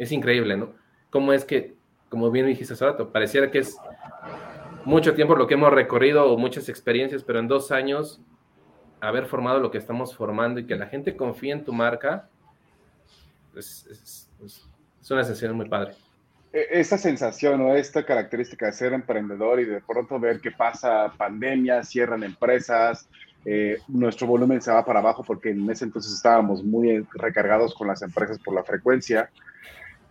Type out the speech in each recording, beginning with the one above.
es increíble, ¿no? Cómo es que, como bien dijiste hace rato, pareciera que es mucho tiempo lo que hemos recorrido o muchas experiencias, pero en dos años haber formado lo que estamos formando y que la gente confíe en tu marca, es, es, una sensación muy padre. E, esta sensación o esta característica de ser emprendedor y de pronto ver que pasa pandemia, cierran empresas, eh, nuestro volumen se va para abajo porque en ese entonces estábamos muy recargados con las empresas por la frecuencia.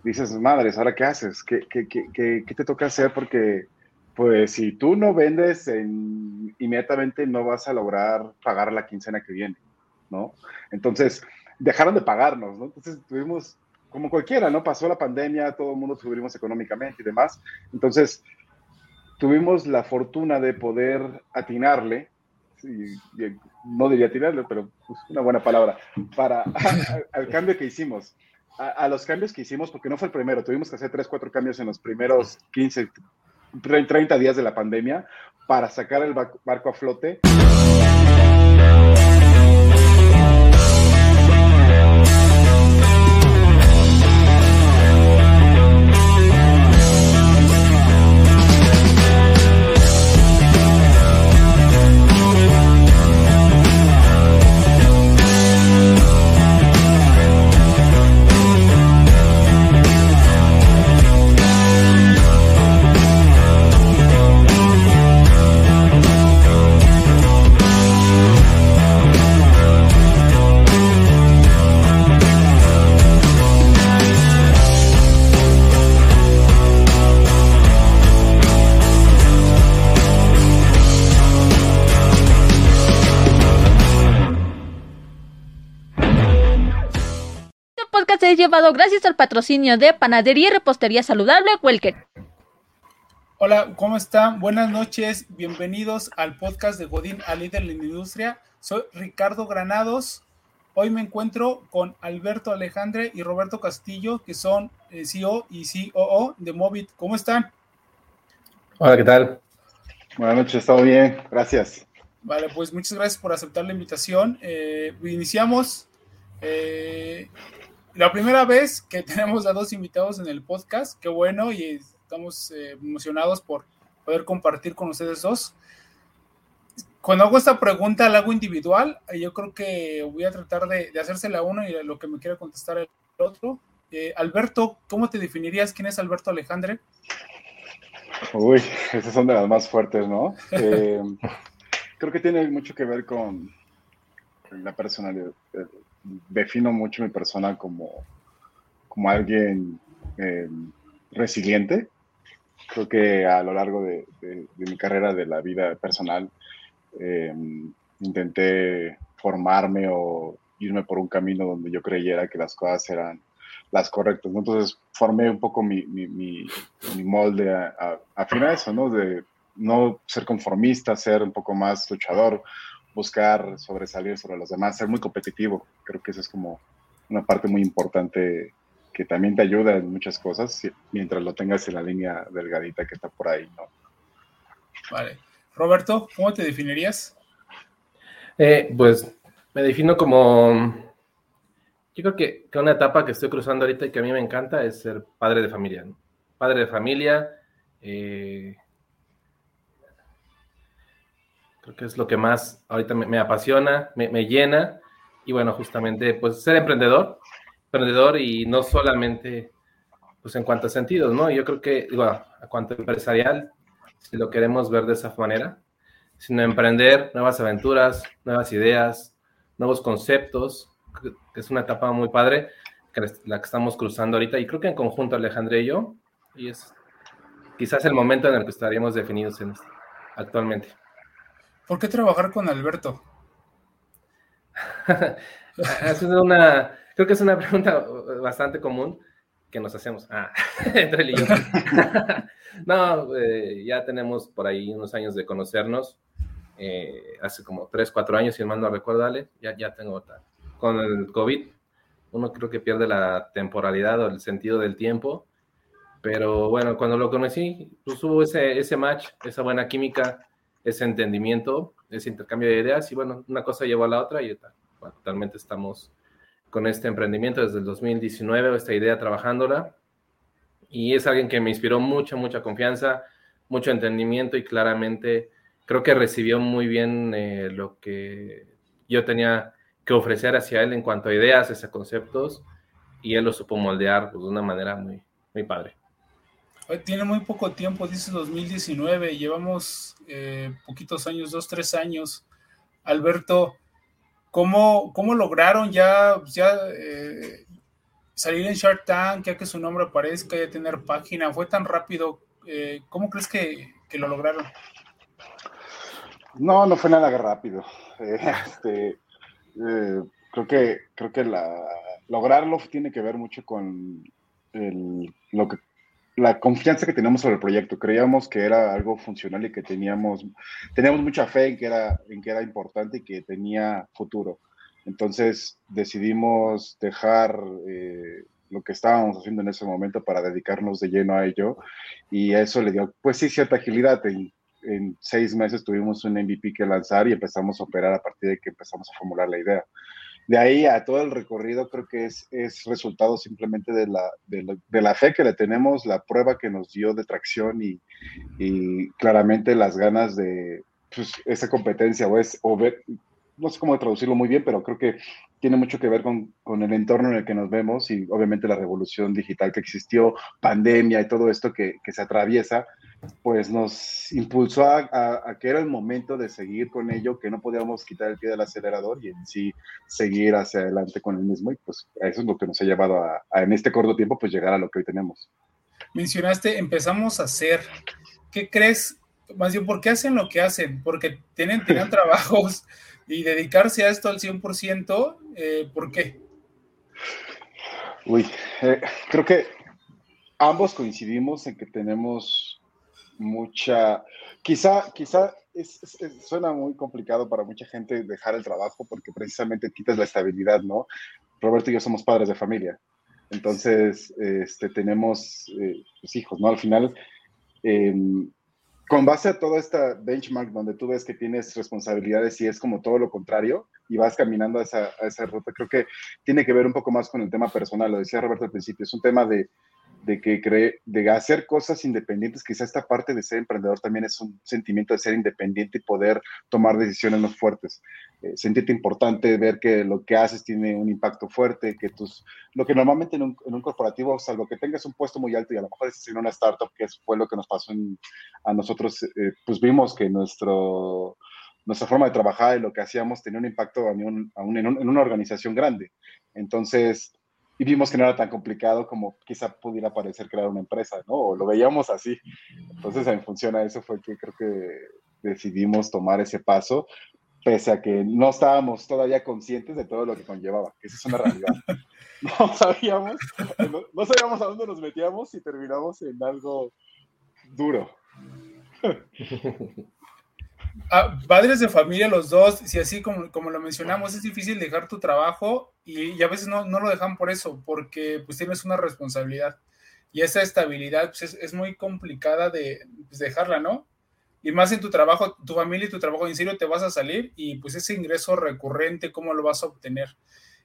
Dices, madres, ¿ahora qué haces? ¿Qué, qué, qué, qué te toca hacer? Porque, pues, si tú no vendes, inmediatamente no vas a lograr pagar la quincena que viene, ¿no? Entonces, dejaron de pagarnos, ¿no? Entonces, tuvimos como cualquiera, ¿no? Pasó la pandemia, todo el mundo sufrimos económicamente y demás. Entonces, tuvimos la fortuna de poder atinarle, no diría atinarle, pero pues, una buena palabra, para al cambio que hicimos. A, los cambios que hicimos, porque no fue el primero, tuvimos que hacer tres, cuatro cambios en los primeros 15, 30 días de la pandemia para sacar el barco a flote. Gracias al patrocinio de Panadería y Repostería Saludable Welker. Hola, ¿cómo están? Buenas noches, bienvenidos al podcast de Godín a líder en la industria. Soy Ricardo Granados. Hoy me encuentro con Alberto Alejandre y Roberto Castillo, que son eh, CEO y COO de Movit. ¿Cómo están? Hola, ¿qué tal? Buenas noches, estado bien, gracias. Vale, pues muchas gracias por aceptar la invitación. Eh, iniciamos. Eh, la primera vez que tenemos a dos invitados en el podcast, qué bueno y estamos eh, emocionados por poder compartir con ustedes dos. Cuando hago esta pregunta, la hago individual, yo creo que voy a tratar de, de hacérsela uno y lo que me quiera contestar el otro. Eh, Alberto, ¿cómo te definirías? ¿Quién es Alberto Alejandre? Uy, esas son de las más fuertes, ¿no? Eh, creo que tiene mucho que ver con la personalidad, defino mucho mi persona como, como alguien eh, resiliente. Creo que a lo largo de, mi carrera, de la vida personal, eh, intenté formarme o irme por un camino donde yo creyera que las cosas eran las correctas. Entonces formé un poco mi, mi, molde a, a, a eso, ¿no? De no ser conformista, ser un poco más luchador, buscar sobresalir sobre los demás, ser muy competitivo. Creo que eso es como una parte muy importante que también te ayuda en muchas cosas mientras lo tengas en la línea delgadita que está por ahí, ¿no? Vale. Roberto, ¿cómo te definirías? Eh, pues me defino como, yo creo que, que, una etapa que estoy cruzando ahorita y que a mí me encanta es ser padre de familia. Padre de familia, eh, Creo que es lo que más ahorita me, apasiona, me, llena. Y bueno, justamente, pues ser emprendedor, emprendedor y no solamente, pues en cuanto a sentidos, ¿no? Yo creo que, digo, a cuanto empresarial, si lo queremos ver de esa manera, sino emprender nuevas aventuras, nuevas ideas, nuevos conceptos, que es una etapa muy padre, que la que estamos cruzando ahorita, y creo que en conjunto Alejandro y yo, y es quizás el momento en el que estaríamos definidos en, actualmente. ¿Por qué trabajar con Alberto? es una, creo que es una pregunta bastante común que nos hacemos. Ah, entre él y yo. no, eh, ya tenemos por ahí unos años de conocernos. Eh, hace como tres, cuatro años, si mal no recuerdo, ya, ya tengo otra. Con el COVID, uno creo que pierde la temporalidad o el sentido del tiempo. Pero bueno, cuando lo conocí, pues hubo ese, ese match, esa buena química ese entendimiento, ese intercambio de ideas y bueno, una cosa llevó a la otra y actualmente estamos con este emprendimiento desde el 2019, esta idea trabajándola y es alguien que me inspiró mucha, mucha confianza, mucho entendimiento y claramente creo que recibió muy bien eh, lo que yo tenía que ofrecer hacia él en cuanto a ideas, hacia conceptos, y él lo supo moldear pues, de una manera muy, muy padre. Tiene muy poco tiempo, dice 2019, llevamos eh, poquitos años, dos, tres años. Alberto, ¿cómo, cómo lograron ya, ya eh, salir en Shark Tank, ya que su nombre aparezca, ya tener página? ¿Fue tan rápido? Eh, ¿Cómo crees que, que, lo lograron? No, no fue nada rápido. Este, creo que, creo que la, lograrlo tiene que ver mucho con el, lo que la confianza que teníamos sobre el proyecto. Creíamos que era algo funcional y que teníamos, teníamos mucha fe en que, era, en que era importante y que tenía futuro. Entonces decidimos dejar eh, lo que estábamos haciendo en ese momento para dedicarnos de lleno a ello y eso le dio, pues sí, cierta agilidad. En, en seis meses tuvimos un MVP que lanzar y empezamos a operar a partir de que empezamos a formular la idea de ahí a todo el recorrido creo que es, es resultado simplemente de la, de la, fe que le tenemos, la prueba que nos dio de tracción y, y claramente las ganas de pues, esa competencia o, es, o ver, no sé cómo traducirlo muy bien, pero creo que tiene mucho que ver con, con, el entorno en el que nos vemos y obviamente la revolución digital que existió, pandemia y todo esto que, que se atraviesa, pues nos impulsó a, que era el momento de seguir con ello, que no podíamos quitar el pie del acelerador y en sí seguir hacia adelante con el mismo y pues eso es lo que nos ha llevado a, en este corto tiempo pues llegar a lo que hoy tenemos. Mencionaste, empezamos a hacer, ¿qué crees? Más bien, ¿por qué hacen lo que hacen? Porque tienen, tienen trabajos y dedicarse a esto al 100%, eh, ¿por qué? Uy, eh, creo que ambos coincidimos en que tenemos mucha, quizá, quizá suena muy complicado para mucha gente dejar el trabajo porque precisamente quitas la estabilidad, ¿no? Roberto y yo somos padres de familia, entonces este, tenemos eh, pues, hijos, ¿no? Al final, em, con base a toda esta benchmark donde tú ves que tienes responsabilidades y es como todo lo contrario y vas caminando a esa, a esa ruta, creo que tiene que ver un poco más con el tema personal, lo decía Roberto al principio, es un tema de, de que cree, de hacer cosas independientes, quizá esta parte de ser emprendedor también es un sentimiento de ser independiente y poder tomar decisiones más fuertes. Eh, sentirte importante, ver que lo que haces tiene un impacto fuerte, que tus, lo que normalmente en un, en un corporativo, salvo que tengas un puesto muy alto y a lo mejor es en una startup, que fue lo que nos pasó a nosotros, eh, pues vimos que nuestro nuestra forma de trabajar y lo que hacíamos tenía un impacto aún, en, en, una organización grande. Entonces, y vimos que no era tan complicado como quizá pudiera parecer crear una empresa, ¿no? O lo veíamos así. Entonces, en función a eso fue que creo que decidimos tomar ese paso, pese a que no estábamos todavía conscientes de todo lo que conllevaba, que esa es una realidad. No sabíamos, no, sabíamos a dónde nos metíamos y terminamos en algo duro. Padres de familia los dos, si así como, como lo mencionamos, es difícil dejar tu trabajo y, a veces no, no, lo dejan por eso, porque pues tienes una responsabilidad y esa estabilidad pues, es, muy complicada de pues, dejarla, ¿no? Y más en tu trabajo, tu familia y tu trabajo, en serio te vas a salir y pues ese ingreso recurrente, ¿cómo lo vas a obtener?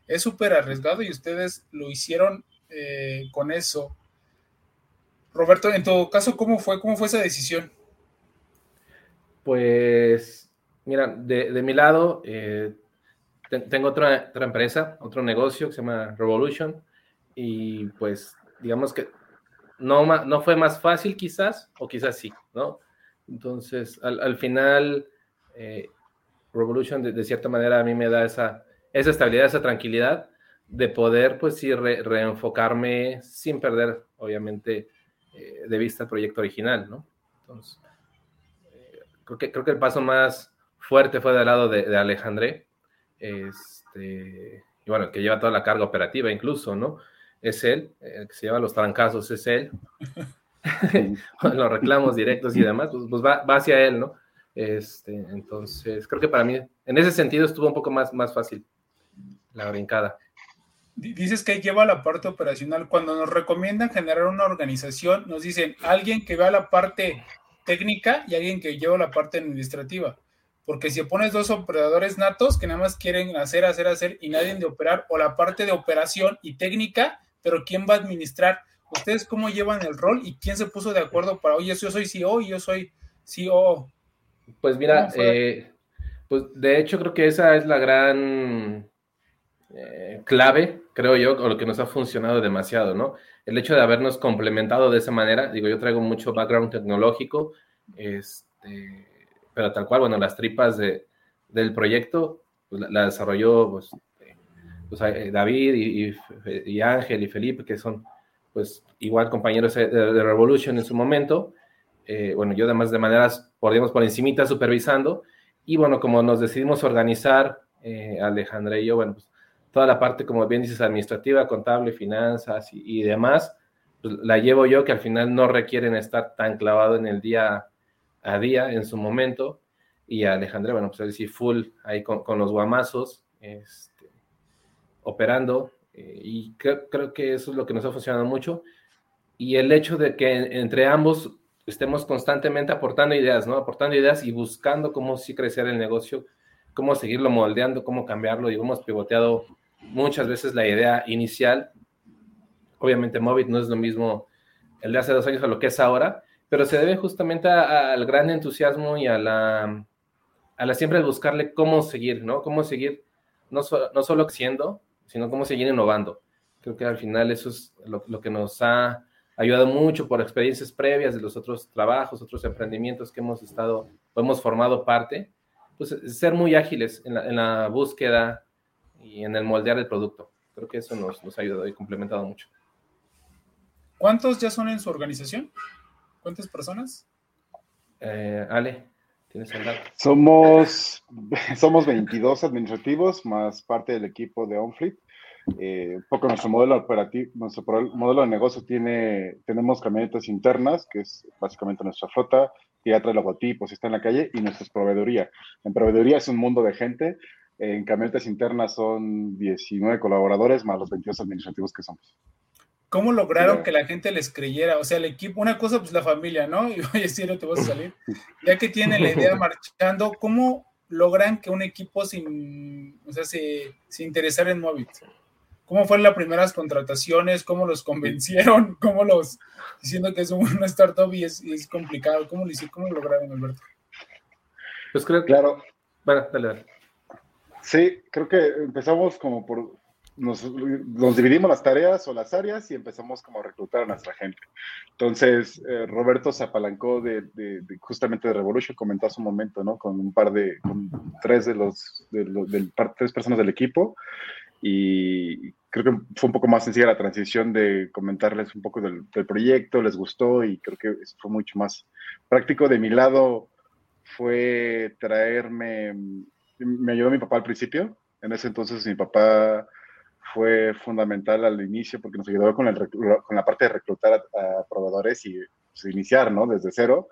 Es súper arriesgado y ustedes lo hicieron eh, con eso. Roberto, en tu caso, ¿cómo fue? ¿Cómo fue esa decisión? Pues, mira, de, mi lado, eh, tengo otra, otra empresa, otro negocio que se llama Revolution, y pues, digamos que no, no fue más fácil quizás, o quizás sí, ¿no? Entonces, al, final, eh, Revolution de, cierta manera a mí me da esa, esa estabilidad, esa tranquilidad de poder, pues sí, reenfocarme sin perder, obviamente, eh, de vista el proyecto original, ¿no? Entonces, creo que, creo que el paso más fuerte fue del lado de, Alejandré, este, y bueno, que lleva toda la carga operativa incluso, ¿no? Es él, el que se lleva los trancazos es él, los reclamos directos y demás, pues, pues va, va, hacia él, ¿no? Este, entonces, creo que para mí, en ese sentido, estuvo un poco más, más fácil la brincada. Dices que lleva la parte operacional. Cuando nos recomiendan generar una organización, nos dicen alguien que vea la parte técnica y alguien que lleva la parte administrativa. Porque si pones dos operadores natos que nada más quieren hacer, hacer, hacer y nadie de operar, o la parte de operación y técnica, pero ¿quién va a administrar? ¿ustedes cómo llevan el rol y quién se puso de acuerdo para, oye, yo soy CEO y yo soy CEO? Pues mira, eh, pues de hecho creo que esa es la gran eh, clave, creo yo, o lo que nos ha funcionado demasiado, ¿no? El hecho de habernos complementado de esa manera, digo, yo traigo mucho background tecnológico, este, pero tal cual, bueno, las tripas de, del proyecto pues, la, desarrolló pues, pues eh, David y, Ángel y Felipe, que son pues igual compañeros de, Revolution en su momento. Eh, bueno, yo además de maneras, por, por encimita supervisando. Y bueno, como nos decidimos organizar, eh, Alejandra y yo, bueno, pues toda la parte, como bien dices, administrativa, contable, finanzas y, demás, pues la llevo yo, que al final no requieren estar tan clavado en el día a día en su momento. Y Alejandra, bueno, pues él sí, full ahí con, los guamazos. Este, operando eh, y creo, que eso es lo que nos ha funcionado mucho. Y el hecho de que entre ambos estemos constantemente aportando ideas, ¿no? Aportando ideas y buscando cómo sí crecer el negocio, cómo seguirlo moldeando, cómo cambiarlo. Y hemos pivoteado muchas veces la idea inicial. Obviamente Movit no es lo mismo el de hace dos años a lo que es ahora, pero se debe justamente al gran entusiasmo y a la, a la siempre buscarle cómo seguir, ¿no? Cómo seguir no, no solo siendo, sino cómo seguir innovando. Creo que al final eso es lo, que nos ha ayudado mucho por experiencias previas de los otros trabajos, otros emprendimientos que hemos estado, hemos formado parte, pues ser muy ágiles en la búsqueda y en el moldear el producto. Creo que eso nos, nos ha ayudado y complementado mucho. ¿Cuántos ya son en su organización? ¿Cuántas personas? Eh, Ale, ¿tienes el dato? Somos, somos 22 administrativos más parte del equipo de OnFleet. Eh, un poco nuestro modelo operativo, nuestro modelo de negocio tiene, tenemos camionetas internas, que es básicamente nuestra flota, que ya trae logotipos está en la calle, y nuestra proveeduría. En proveeduría es un mundo de gente, en camionetas internas son 19 colaboradores más los 22 administrativos que somos. ¿Cómo lograron que la gente les creyera? O sea, el equipo, una cosa, pues la familia, ¿no? Y oye, si no te vas a salir. Ya que tiene la idea marchando, ¿cómo logran que un equipo sin, o sea, se, se interesara en Movit? ¿Cómo fueron las primeras contrataciones? ¿Cómo los convencieron? ¿Cómo los, diciendo que es una startup y es, es complicado? ¿Cómo lo hicieron? ¿Cómo lo lograron, Alberto? Pues creo que... Claro. Bueno, dale, dale. Sí, creo que empezamos como por, nos, nos, dividimos las tareas o las áreas y empezamos como a reclutar a nuestra gente. Entonces, eh, Roberto se apalancó de, de, justamente de Revolution, comentó hace un momento, ¿no? Con un par de, con tres de los, de, de tres personas del equipo y creo que fue un poco más sencilla la transición de comentarles un poco del, proyecto, les gustó y creo que fue mucho más práctico. De mi lado fue traerme, me ayudó mi papá al principio, en ese entonces mi papá fue fundamental al inicio porque nos ayudó con, el, con la parte de reclutar a, proveedores y pues, iniciar, ¿no? Desde cero.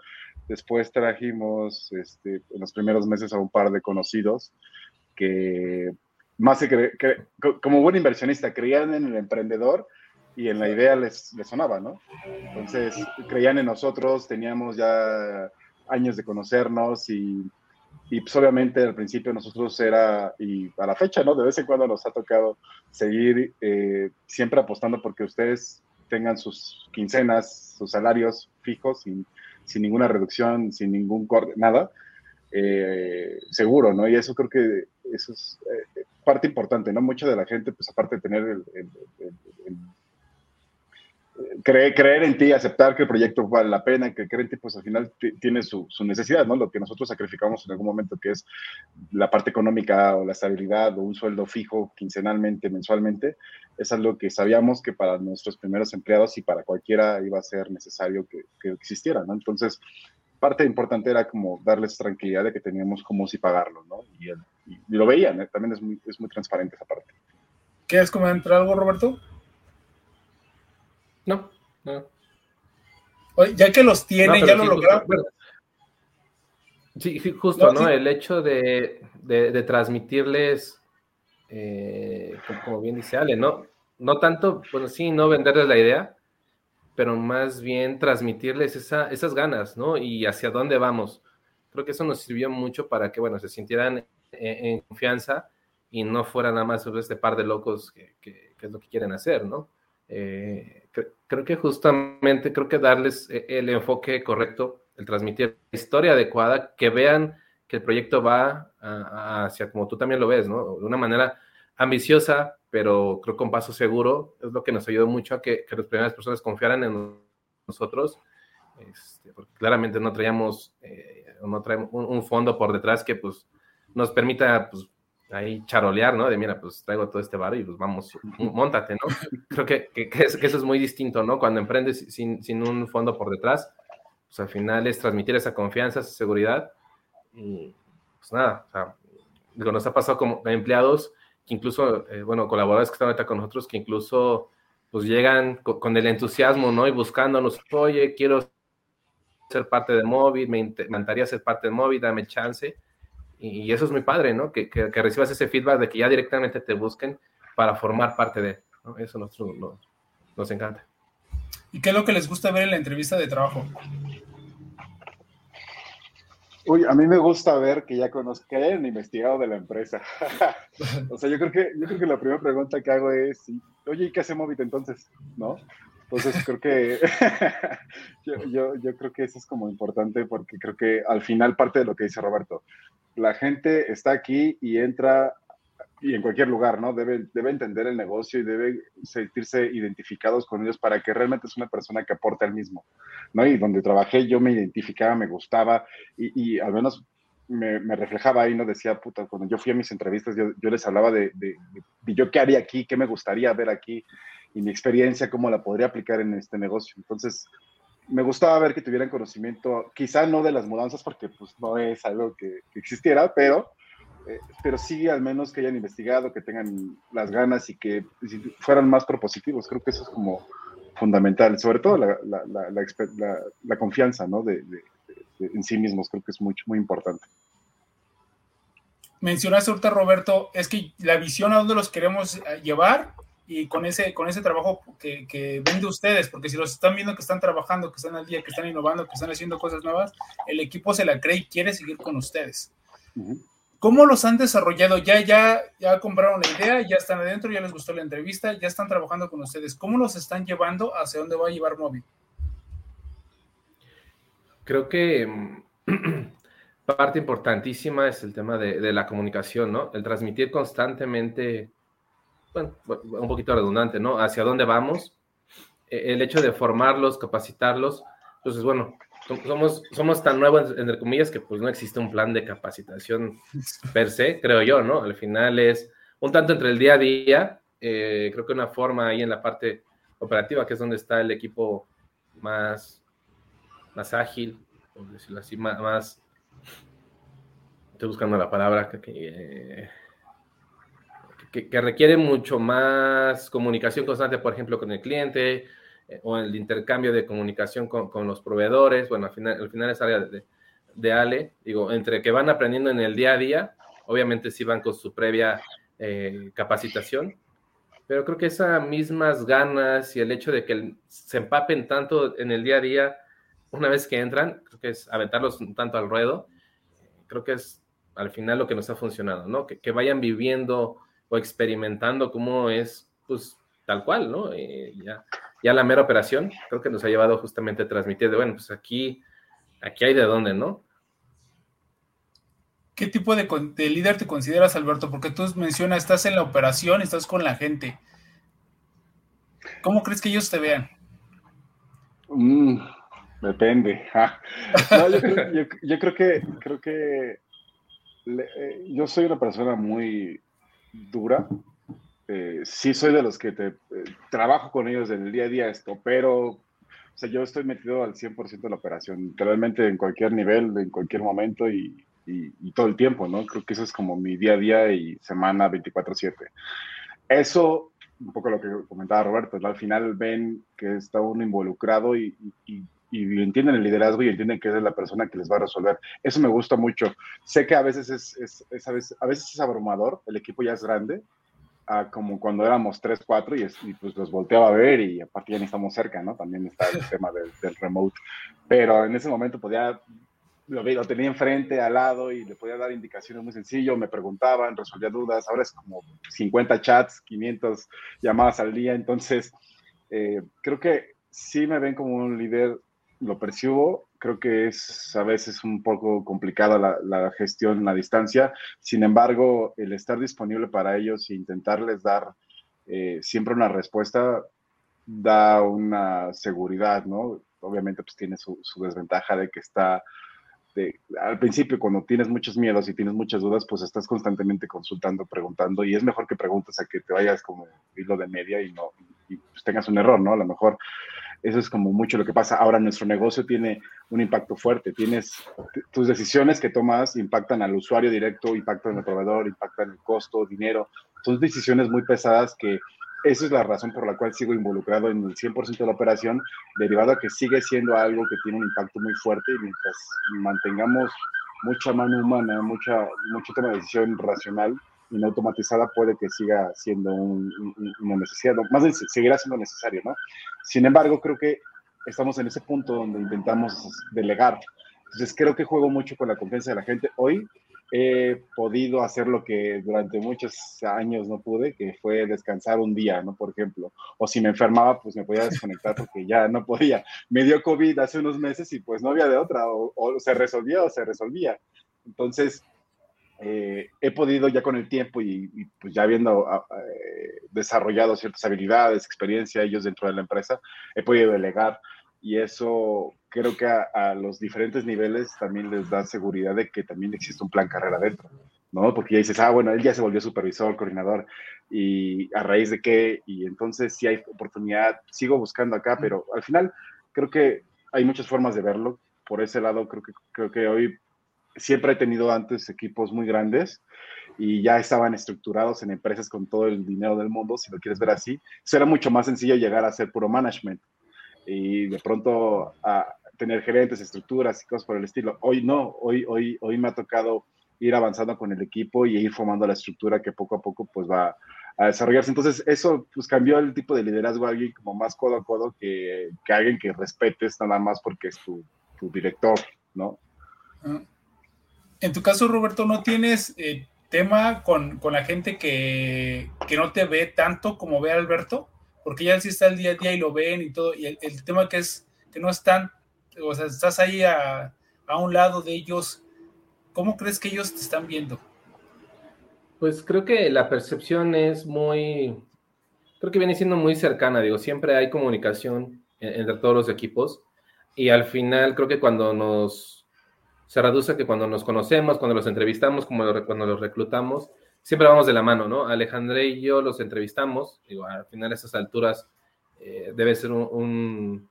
Después trajimos este, en los primeros meses a un par de conocidos que más como buen inversionista, creían en el emprendedor y en la idea les, les, sonaba, ¿no? Entonces, creían en nosotros, teníamos ya años de conocernos y, y pues obviamente al principio nosotros era, y a la fecha, ¿no? De vez en cuando nos ha tocado seguir eh, siempre apostando porque ustedes tengan sus quincenas, sus salarios fijos, sin, sin ninguna reducción, sin ningún corte, nada, eh, seguro, ¿no? Y eso creo que eso es eh, parte importante, ¿no? Mucha de la gente, pues aparte de tener el, creer, creer, en ti, aceptar que el proyecto vale la pena, que creer en ti, pues al final tiene su, su, necesidad, ¿no? Lo que nosotros sacrificamos en algún momento, que es la parte económica o la estabilidad o un sueldo fijo quincenalmente, mensualmente, es algo que sabíamos que para nuestros primeros empleados y para cualquiera iba a ser necesario que, que existiera, ¿no? Entonces, parte importante era como darles tranquilidad de que teníamos como si pagarlo, ¿no? Y, lo veían, ¿eh? también es muy, es muy transparente esa parte. ¿Quieres comentar algo, Roberto? No, no. ya que los tienen, ya lo lograron. sí, justo, ¿no? El hecho de, de, transmitirles, eh, como bien dice Ale, ¿no? No tanto, bueno, sí, no venderles la idea, pero más bien transmitirles esas ganas, ¿no? Y hacia dónde vamos. Creo que eso nos sirvió mucho para que, bueno, se sintieran en, confianza y no fuera nada más sobre este par de locos que, es lo que quieren hacer, ¿no? Eh, creo que justamente, creo que darles e, el enfoque correcto, el transmitir la historia adecuada, que vean que el proyecto va hacia como tú también lo ves, ¿no? De una manera ambiciosa, pero creo que con paso seguro, es lo que nos ayudó mucho a que, las primeras personas confiaran en nosotros, este, porque claramente no traíamos, eh, no traemos un, fondo por detrás que pues nos permita pues, ahí charolear, ¿no? De mira, pues traigo todo este bar y pues vamos, montate, ¿no? Creo que, que, eso es muy distinto, ¿no? Cuando emprendes sin, sin, un fondo por detrás, pues al final es transmitir esa confianza, esa seguridad y pues nada, o sea, digo, nos ha pasado como empleados que incluso, eh, bueno, colaboradores que están ahorita con nosotros, que incluso pues llegan con, el entusiasmo, ¿no? Y buscándonos, oye, quiero ser parte de móvil, me encantaría ser parte de móvil, dame chance y eso es muy padre, ¿no? Que, que, recibas ese feedback de que ya directamente te busquen para formar parte de, ¿no? Eso nos, nos encanta. ¿Y qué es lo que les gusta ver en la entrevista de trabajo? Uy, a mí me gusta ver que ya conozcan, que hayan investigado de la empresa. o sea, yo creo que, yo creo que la primera pregunta que hago es, oye, ¿y qué hace Movit entonces? ¿No? Entonces creo que yo, yo, creo que eso es como importante porque creo que al final parte de lo que dice Roberto, la gente está aquí y entra y en cualquier lugar, ¿no? Debe, debe entender el negocio y debe sentirse identificados con ellos para que realmente es una persona que aporte al mismo, ¿no? Y donde trabajé yo me identificaba, me gustaba y, y al menos me, me, reflejaba ahí, ¿no? Decía, puta, cuando yo fui a mis entrevistas, yo, yo les hablaba de, de, de, yo qué haría aquí, qué me gustaría ver aquí, y mi experiencia, cómo la podría aplicar en este negocio. Entonces, me gustaba ver que tuvieran conocimiento, quizá no de las mudanzas, porque pues no es algo que, existiera, pero, eh, pero sí al menos que hayan investigado, que tengan las ganas y que fueran más propositivos. Creo que eso es como fundamental, sobre todo la, la, confianza ¿no? de, en sí mismos, creo que es muy, muy importante. Mencionaste ahorita, Roberto, es que la visión a dónde los queremos llevar y con ese, con ese trabajo que, que ven de ustedes, porque si los están viendo que están trabajando, que están al día, que están innovando, que están haciendo cosas nuevas, el equipo se la cree y quiere seguir con ustedes. ¿Cómo los han desarrollado? Ya, ya, ya compraron la idea, ya están adentro, ya les gustó la entrevista, ya están trabajando con ustedes. ¿Cómo los están llevando hacia dónde va a llevar Móvil? Creo que mm, parte importantísima es el tema de, de la comunicación, ¿no? El transmitir constantemente bueno, un poquito redundante, ¿no? Hacia dónde vamos, e, el hecho de formarlos, capacitarlos, entonces, bueno, somos, somos tan nuevos, entre comillas, que pues no existe un plan de capacitación per se, creo yo, ¿no? Al final es un tanto entre el día a día, eh, creo que una forma ahí en la parte operativa, que es donde está el equipo más, más ágil, por decirlo así, más, estoy buscando la palabra que, que que, requiere mucho más comunicación constante, por ejemplo, con el cliente eh, o el intercambio de comunicación con, los proveedores. Bueno, al final, al final es área de, Ale, digo, entre que van aprendiendo en el día a día, obviamente sí van con su previa eh, capacitación, pero creo que esas mismas ganas y el hecho de que se empapen tanto en el día a día, una vez que entran, creo que es aventarlos tanto al ruedo, creo que es al final lo que nos ha funcionado, ¿no? Que, que vayan viviendo o experimentando cómo es, pues tal cual, ¿no? Eh, ya, ya la mera operación creo que nos ha llevado justamente a transmitir de, bueno, pues aquí, aquí hay de dónde, ¿no? ¿Qué tipo de, líder te consideras, Alberto? Porque tú mencionas, estás en la operación, estás con la gente. ¿Cómo crees que ellos te vean? Mm, depende. yo, creo, que creo que eh, yo soy una persona muy dura. Eh, sí soy de los que te, eh, trabajo con ellos en el día a día esto, pero o sea, yo estoy metido al 100% en la operación, realmente en cualquier nivel, en cualquier momento y, todo el tiempo, ¿no? Creo que eso es como mi día a día y semana 24/7. Eso, un poco lo que comentaba Roberto, al final ven que está uno involucrado y, y entienden el liderazgo y entienden que es la persona que les va a resolver. Eso me gusta mucho. Sé que a veces es, es, es a, veces, a, veces, es abrumador, el equipo ya es grande, como cuando éramos 3, 4 y, y, pues los volteaba a ver y aparte ya ni estamos cerca, ¿no? También está el tema del, del remote. Pero en ese momento podía, lo, lo, tenía enfrente, al lado y le podía dar indicaciones muy sencillo, me preguntaban, resolvía dudas, ahora es como 50 chats, 500 llamadas al día, entonces eh, creo que sí me ven como un líder, lo percibo, creo que es a veces un poco complicada la, la gestión a distancia, sin embargo, el estar disponible para ellos e intentarles dar eh, siempre una respuesta da una seguridad, ¿no? Obviamente pues tiene su, desventaja de que está al principio, cuando tienes muchos miedos y tienes muchas dudas, pues estás constantemente consultando, preguntando, y es mejor que preguntes a que te vayas como hilo de media y no pues tengas un error, ¿no? A lo mejor eso es como mucho lo que pasa. Ahora nuestro negocio tiene un impacto fuerte, tienes tus decisiones que tomas impactan al usuario directo, impactan al proveedor, impactan el costo, dinero. Son decisiones muy pesadas que esa es la razón por la cual sigo involucrado en el 100% de la operación, derivado a que sigue siendo algo que tiene un impacto muy fuerte y mientras mantengamos mucha mano humana, mucha, mucho toma de decisión racional y automatizada, puede que siga siendo un, una necesidad, más bien seguirá siendo necesario, ¿no? Sin embargo, creo que estamos en ese punto donde intentamos delegar. Entonces, creo que juego mucho con la confianza de la gente. Hoy he podido hacer lo que durante muchos años no pude, que fue descansar un día, ¿no? Por ejemplo. O si me enfermaba, pues me podía desconectar porque ya no podía. Me dio COVID hace unos meses y pues no había de otra, o, se resolvía o se resolvía. Entonces, eh, he podido ya con el tiempo y, pues ya habiendo ah, eh, desarrollado ciertas habilidades, experiencia ellos dentro de la empresa, he podido delegar y eso creo que a, los diferentes niveles también les da seguridad de que también existe un plan carrera dentro, ¿no? Porque ya dices, ah, bueno, él ya se volvió supervisor, coordinador, y a raíz de qué, y entonces si hay oportunidad, sigo buscando acá, pero al final creo que hay muchas formas de verlo. Por ese lado, creo que, creo que hoy siempre he tenido antes equipos muy grandes y ya estaban estructurados en empresas con todo el dinero del mundo, si lo quieres ver así. Eso era mucho más sencillo llegar a ser puro management y de pronto a tener gerentes, estructuras y cosas por el estilo. Hoy no, hoy, hoy, hoy me ha tocado ir avanzando con el equipo y ir formando la estructura que poco a poco pues va a desarrollarse. Entonces eso pues cambió el tipo de liderazgo a alguien como más codo a codo que, que alguien que respetes nada más porque es tu, director, ¿no? Ah. En tu caso, Roberto, ¿no tienes eh, tema con, con, la gente que, que no te ve tanto como ve Alberto? porque ya sí está el día a día y lo ven y todo, y el, tema que es que no están, o sea, estás ahí a, a, un lado de ellos, ¿cómo crees que ellos te están viendo? Pues creo que la percepción es muy, creo que viene siendo muy cercana, digo, siempre hay comunicación entre todos los equipos y al final creo que cuando nos, se reduce que cuando nos conocemos, cuando los entrevistamos, como cuando los reclutamos, siempre vamos de la mano, ¿no? Alejandré y yo los entrevistamos, digo, al final a esas alturas eh, debe ser un,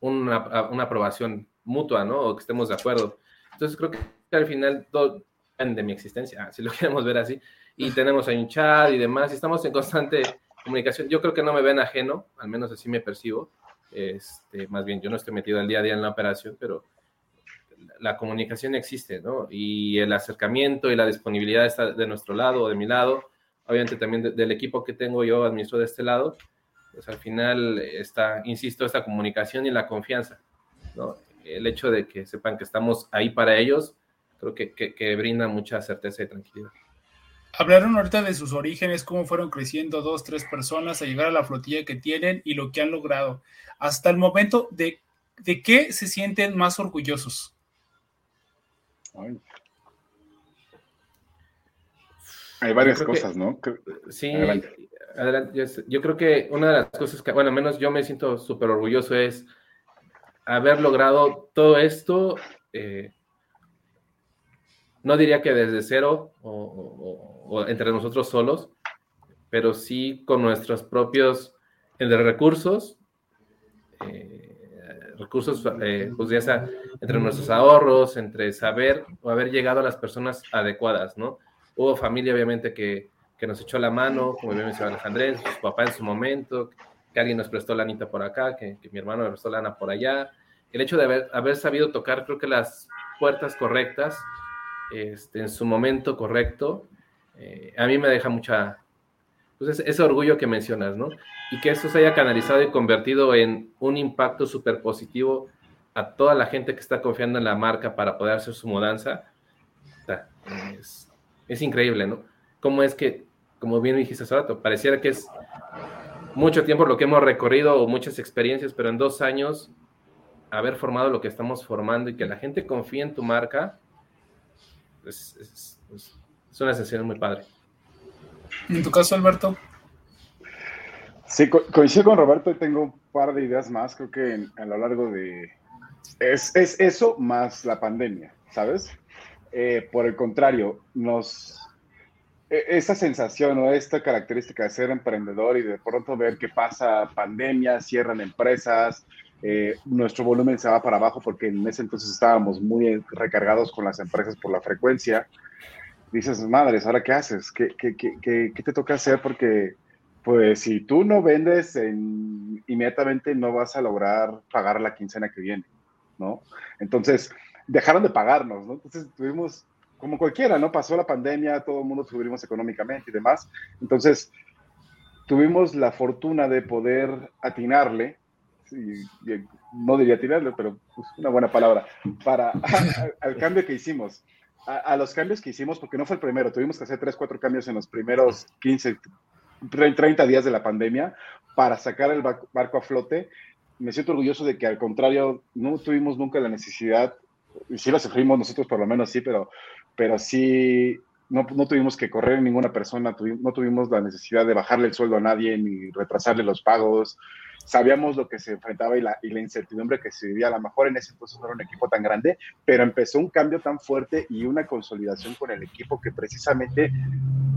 una, aprobación mutua, ¿no? O que estemos de acuerdo. Entonces creo que al final todo de mi existencia, si lo queremos ver así, y tenemos ahí un chat y demás, y estamos en constante comunicación. Yo creo que no me ven ajeno, al menos así me percibo. Este, más bien, yo no estoy metido al día a día en la operación, pero la comunicación existe, ¿no? Y el acercamiento y la disponibilidad está de nuestro lado o de mi lado, obviamente también del equipo que tengo yo administro de este lado, pues al final está, insisto, esta comunicación y la confianza, ¿no? El hecho de que sepan que estamos ahí para ellos, creo que, que, brinda mucha certeza y tranquilidad. Hablaron ahorita de sus orígenes, cómo fueron creciendo dos, tres personas a llegar a la flotilla que tienen y lo que han logrado. Hasta el momento, ¿de, de qué se sienten más orgullosos? Hay varias cosas, ¿no? Sí, Yo, creo que una de las cosas que, bueno, menos yo me siento súper orgulloso es haber logrado todo esto. Eh, no diría que desde cero o, entre nosotros solos, pero sí con nuestros propios recursos. Eh, recursos, eh, pues ya sea entre nuestros ahorros, entre saber o haber llegado a las personas adecuadas, ¿no? Hubo familia, obviamente, que, que nos echó la mano, como bien mencionó Alejandrés, su papá en su momento, que alguien nos prestó la anita por acá, que, mi hermano me prestó lana por allá. El hecho de haber, haber sabido tocar, creo que las puertas correctas, este, en su momento correcto, eh, a mí me deja mucha, pues ese, orgullo que mencionas, ¿no? Y que eso se haya canalizado y convertido en un impacto súper positivo a toda la gente que está confiando en la marca para poder hacer su mudanza, es, increíble, ¿no? Cómo es que, como bien dijiste hace rato, pareciera que es mucho tiempo lo que hemos recorrido o muchas experiencias, pero en dos años haber formado lo que estamos formando y que la gente confíe en tu marca, es, es, es una sensación muy padre. En tu caso, Alberto. Sí, coincido con Roberto y tengo un par de ideas más, creo que a lo largo de... Es, es eso más la pandemia, ¿sabes? Eh, por el contrario, nos... E, esa sensación o esta característica de ser emprendedor y de pronto ver que pasa pandemia, cierran empresas, eh, nuestro volumen se va para abajo porque en ese entonces estábamos muy recargados con las empresas por la frecuencia. Dices, madres, ¿ahora qué haces? ¿Qué, qué, qué, qué te toca hacer? Porque, pues, si tú no vendes, en, inmediatamente no vas a lograr pagar la quincena que viene, ¿no? Entonces, dejaron de pagarnos, ¿no? Entonces, tuvimos, como cualquiera, ¿no? Pasó la pandemia, todo el mundo sufrimos económicamente y demás. Entonces, tuvimos la fortuna de poder atinarle no diría tirarle, pero una buena palabra, para al cambio que hicimos. A, los cambios que hicimos, porque no fue el primero, tuvimos que hacer tres, cuatro cambios en los primeros 15, 30 días de la pandemia para sacar el barco a flote. Me siento orgulloso de que al contrario, no tuvimos nunca la necesidad, y sí lo sufrimos nosotros por lo menos sí, pero, pero sí no, no, tuvimos que correr ninguna persona, no tuvimos la necesidad de bajarle el sueldo a nadie ni retrasarle los pagos sabíamos lo que se enfrentaba y la, y la incertidumbre que se vivía. A lo mejor en ese entonces no era un equipo tan grande, pero empezó un cambio tan fuerte y una consolidación con el equipo que precisamente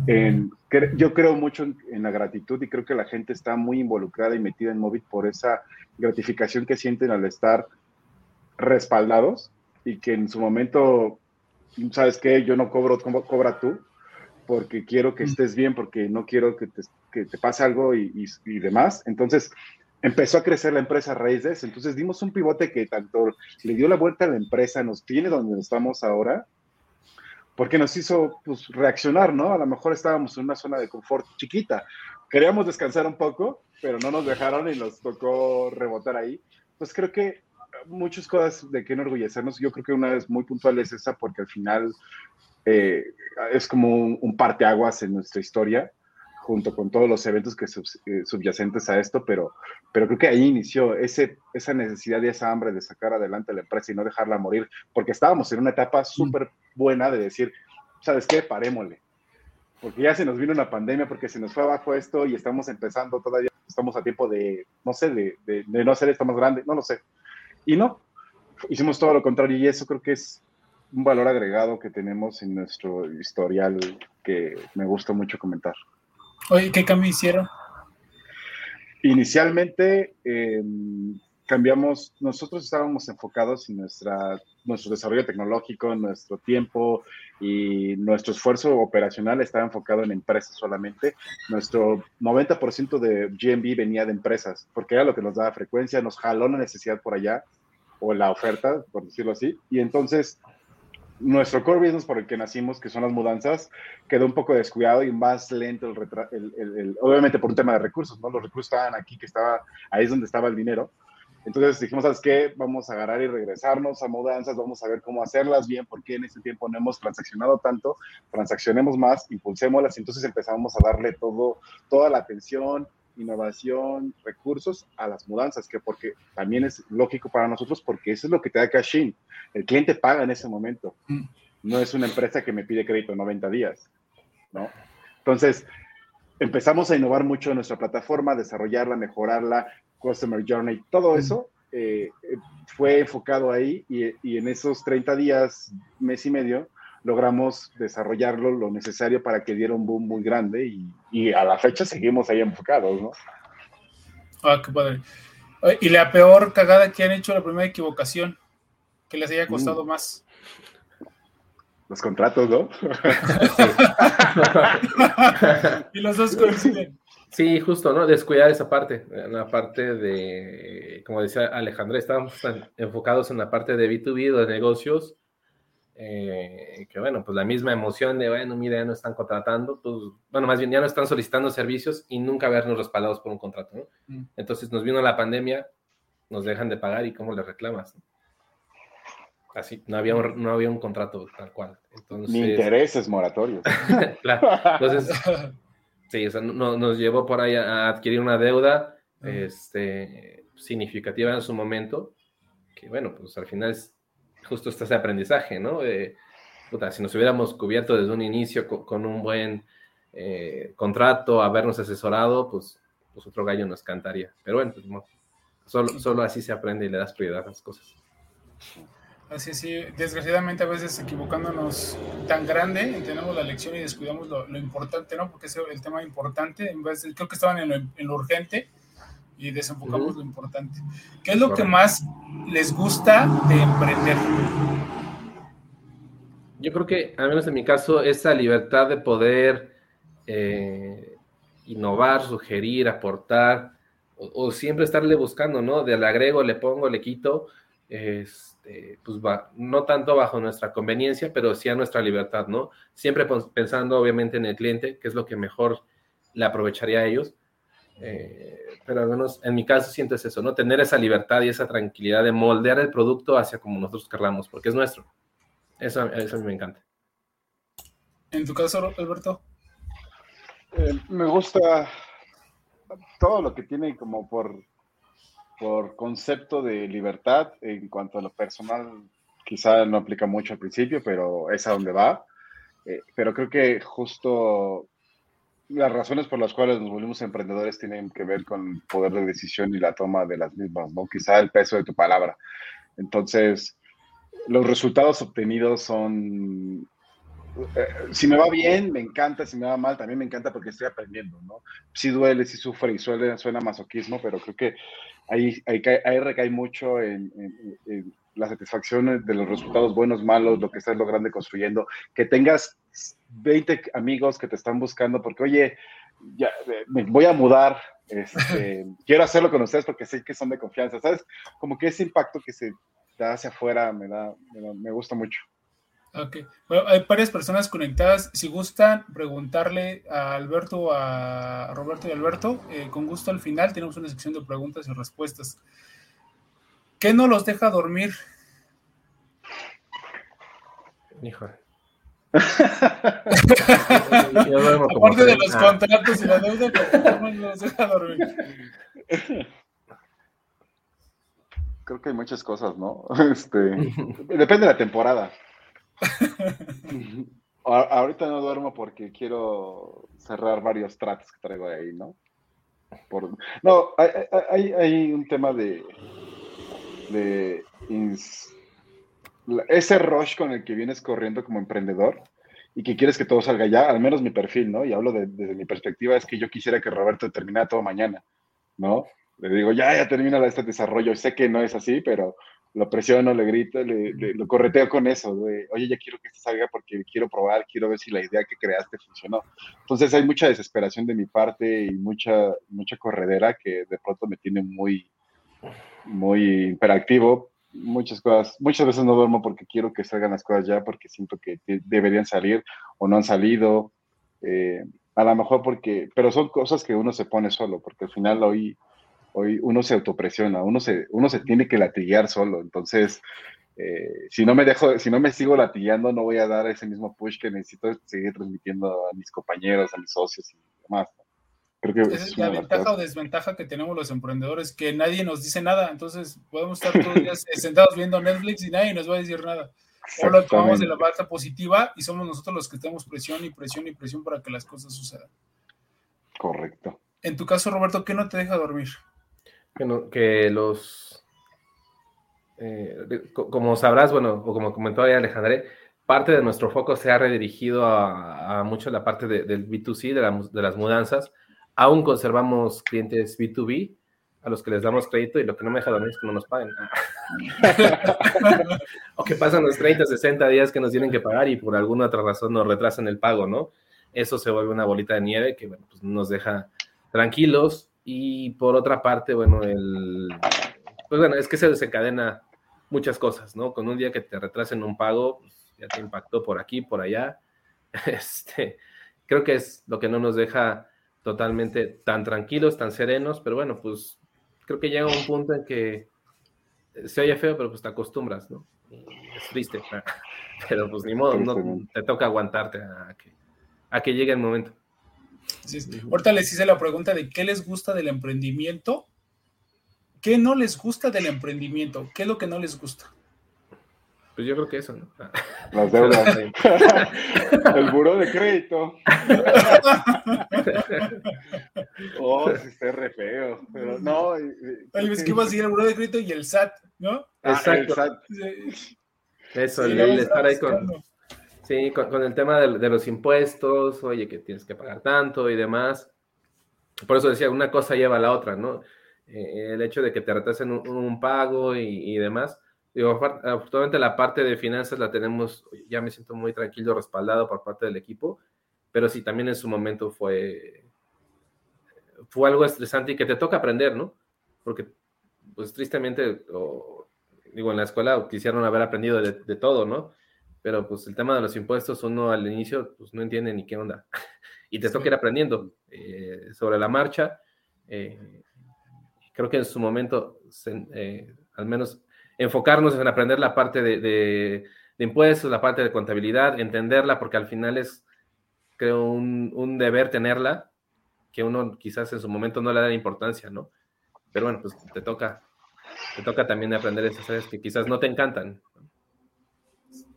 en, yo creo mucho en, la gratitud y creo que la gente está muy involucrada y metida en Movit por esa gratificación que sienten al estar respaldados y que en su momento, ¿sabes qué? Yo no cobro como cobra tú, porque quiero que mm. estés bien, porque no quiero que te, que te pase algo y, y, y, demás. Entonces, empezó a crecer la empresa a. Entonces dimos un pivote que tanto le dio la vuelta a la empresa, nos tiene donde estamos ahora, porque nos hizo pues, reaccionar, ¿no? A lo mejor estábamos en una zona de confort chiquita. Queríamos descansar un poco, pero no nos dejaron y nos tocó rebotar ahí. Pues creo que muchas cosas de que enorgullecernos. Yo creo que una vez muy puntual es esa, porque al final eh, es como un, un parteaguas en nuestra historia junto con todos los eventos que eh, subyacentes a esto, pero, pero creo que ahí inició ese, esa necesidad y esa hambre de sacar adelante la empresa y no dejarla morir, porque estábamos en una etapa mm. súper buena de decir, ¿sabes qué? Parémosle. Porque ya se nos vino una pandemia, porque se nos fue abajo esto y estamos empezando todavía, estamos a tiempo de, no sé, de, de, de no hacer esto más grande, no lo sé. Y no, hicimos todo lo contrario y eso creo que es un valor agregado que tenemos en nuestro historial que me gusta mucho comentar. Oye, ¿qué cambio hicieron? Inicialmente em, cambiamos, nosotros estábamos enfocados en nuestra, nuestro desarrollo tecnológico, nuestro tiempo y nuestro esfuerzo operacional estaba enfocado en empresas solamente. Nuestro 90% de GMB venía de empresas, porque era lo que nos daba frecuencia, nos jaló la necesidad por allá, o la oferta, por decirlo así, y entonces nuestro core business por el que nacimos, que son las mudanzas, quedó un poco descuidado y más lento el, obviamente por un tema de recursos, ¿no? Los recursos estaban aquí, que estaba, ahí es donde estaba el dinero. Entonces dijimos, ¿sabes qué? Vamos a agarrar y regresarnos a mudanzas, vamos a ver cómo hacerlas bien, porque en ese tiempo no hemos transaccionado tanto, transaccionemos más, impulsémoslas, y entonces empezamos a darle todo, toda la atención, innovación, recursos a las mudanzas, que porque también es lógico para nosotros porque eso es lo que te da cash in. El cliente paga en ese momento. Mm. No es una empresa que me pide crédito en 90 días, ¿no? Entonces, empezamos a innovar mucho en nuestra plataforma, desarrollarla, mejorarla, Customer Journey, todo mm. eso eh, fue enfocado ahí y, y en esos 30 días, mes y medio, logramos desarrollarlo lo necesario para que diera un boom muy grande y, y a la fecha seguimos ahí enfocados, ¿no? Ah, qué padre. Y la peor cagada que han hecho, la primera equivocación, que les haya costado mm. más. Los contratos, ¿no? y los dos coinciden. Sí, justo, ¿no? Descuidar esa parte, la parte de, como decía Alejandra, estábamos enfocados en la parte de B2B, de negocios, eh, que bueno, pues la misma emoción de, bueno, mira, ya no están contratando, pues, bueno, más bien ya no están solicitando servicios y nunca vernos respaldados por un contrato, ¿no? Mm. Entonces nos vino la pandemia, nos dejan de pagar y cómo le reclamas. Así, no había un, no había un contrato tal cual. Entonces, Ni intereses moratorios. claro, entonces Sí, o sea, no, nos llevó por ahí a adquirir una deuda este, significativa en su momento, que bueno, pues al final es justo este ese aprendizaje, ¿no? puta, si nos hubiéramos cubierto desde un inicio con, un buen eh, contrato, habernos asesorado, pues, pues, otro gallo nos cantaría. Pero bueno, pues, solo, solo así se aprende y le das prioridad a las cosas. Así sí, desgraciadamente a veces equivocándonos tan grande, entendemos la lección y descuidamos lo, importante, ¿no? Porque es el tema importante, en vez de, creo que estaban en lo, urgente y desenfocamos lo importante. ¿Qué es lo que más les gusta de emprender? Yo creo que, al menos en mi caso, esa libertad de poder eh, innovar, sugerir, aportar, o, o, siempre estarle buscando, ¿no? De le agrego, le pongo, le quito, es este, pues va, no tanto bajo nuestra conveniencia, pero sí a nuestra libertad, ¿no? Siempre pensando obviamente en el cliente, que es lo que mejor le aprovecharía a ellos. Eh, pero al menos en mi caso sientes eso, ¿no? Tener esa libertad y esa tranquilidad de moldear el producto hacia como nosotros querramos, porque es nuestro. Eso, eso a mí me encanta. ¿En tu caso, Alberto? Eh, me gusta todo lo que tiene como por por concepto de libertad en cuanto a lo personal, quizá no aplica mucho al principio, pero es a donde va. Eh, pero creo que justo las razones por las cuales nos volvimos emprendedores tienen que ver con el poder de decisión y la toma de las mismas, ¿no? Quizá el peso de tu palabra. Entonces, los resultados obtenidos son eh, si me va bien, me encanta, si me va mal, también me encanta porque estoy aprendiendo, ¿no? Sí duele, sí sufre y suele, suena masoquismo, pero creo que ahí, ahí, recae mucho en, la satisfacción de los resultados buenos, malos, lo que estás logrando y construyendo, que tengas 20 amigos que te están buscando porque, oye, ya, eh, me voy a mudar, este, quiero hacerlo con ustedes porque sé que son de confianza, ¿sabes? Como que ese impacto que se da hacia afuera me, da, me gusta mucho. Ok, bueno, hay varias personas conectadas. Si gustan preguntarle a Alberto, a Roberto y Alberto, eh, con gusto al final tenemos una sección de preguntas y respuestas. ¿Qué no los deja dormir? Híjole. Aparte de los contratos y la deuda, ¿cómo no los deja dormir? Creo que hay muchas cosas, ¿no? Este, depende de la temporada. Ahorita no duermo porque quiero cerrar varios tratos que traigo ahí, ¿no? no, hay, un tema de, de ese rush con el que vienes corriendo como emprendedor y que quieres que todo salga ya, al menos mi perfil, ¿no? Y hablo desde mi perspectiva, es que yo quisiera que Roberto terminara todo mañana, ¿no? Le digo, ya, ya termina este desarrollo, sé que no es así, pero lo presiono, le grito, le, lo correteo con eso, de, oye, ya quiero que esto salga porque quiero probar, quiero ver si la idea que creaste funcionó. Entonces hay mucha desesperación de mi parte y mucha, mucha corredera que de pronto me tiene muy, muy imperactivo. Muchas cosas, muchas veces no duermo porque quiero que salgan las cosas ya, porque siento que deberían salir o no han salido. Eh, a lo mejor porque, pero son cosas que uno se pone solo, porque al final hoy hoy uno se autopresiona, uno se, uno se tiene que latiguear solo. Entonces, eh, si no me dejo, si no me sigo latillando, no voy a dar ese mismo push que necesito seguir transmitiendo a mis compañeros, a mis socios y demás. Creo que es, la ventaja o desventaja que tenemos los emprendedores, que nadie nos dice nada. Entonces, podemos estar todos los días sentados viendo Netflix y nadie nos va a decir nada. O lo tomamos de la parte positiva y somos nosotros los que tenemos presión y presión y presión para que las cosas sucedan. Correcto. En tu caso, Roberto, ¿qué no te deja dormir? que, los, eh, como sabrás, bueno, o como comentó ahí Alejandré, parte de nuestro foco se ha redirigido a, mucho la parte del B2C, de, las mudanzas. Aún conservamos clientes B2B a los que les damos crédito y lo que no me deja dormir es que no nos paguen. o que pasan los 30, 60 días que nos tienen que pagar y por alguna otra razón nos retrasan el pago, ¿no? Eso se vuelve una bolita de nieve que bueno, pues nos deja tranquilos, y por otra parte, bueno, el, pues bueno, es que se desencadena muchas cosas, ¿no? Con un día que te retrasen un pago, pues, ya te impactó por aquí, por allá. Este, creo que es lo que no nos deja totalmente tan tranquilos, tan serenos, pero bueno, pues creo que llega un punto en que se oye feo, pero pues te acostumbras, ¿no? Es triste, pero pues ni modo, no, te toca aguantarte a que, a que llegue el momento. ahorita les hice la pregunta de qué les gusta del emprendimiento. ¿Qué no les gusta del emprendimiento? ¿Qué es lo que no les gusta? Pues yo creo que eso, ¿no? Las deudas. el buró de crédito. oh, sí está re feo. Pero no. Ay, es que iba a seguir el buró de crédito y el SAT, ¿no? Exacto. Ah, el SAT. Eso, el, estar ahí con, sí, con, el tema de, los impuestos, oye, que tienes que pagar tanto y demás. Por eso decía, una cosa lleva a la otra, ¿no? Eh, el hecho de que te retrasen un, pago y, demás. Digo, afortunadamente la parte de finanzas la tenemos, ya me siento muy tranquilo, respaldado por parte del equipo, pero sí, también en su momento fue, fue algo estresante y que te toca aprender, ¿no? Porque, pues tristemente, digo, en la escuela quisieron haber aprendido de, todo, ¿no? Pero pues el tema de los impuestos, uno al inicio, pues no entiende ni qué onda. y te toca ir aprendiendo eh, sobre la marcha. Eh, creo que en su momento, eh, al menos enfocarnos en aprender la parte de, de, impuestos, la parte de contabilidad, entenderla, porque al final es, creo, un, un, deber tenerla, que uno quizás en su momento no le da importancia, ¿no? Pero bueno, pues te toca, te toca también aprender esas áreas que quizás no te encantan.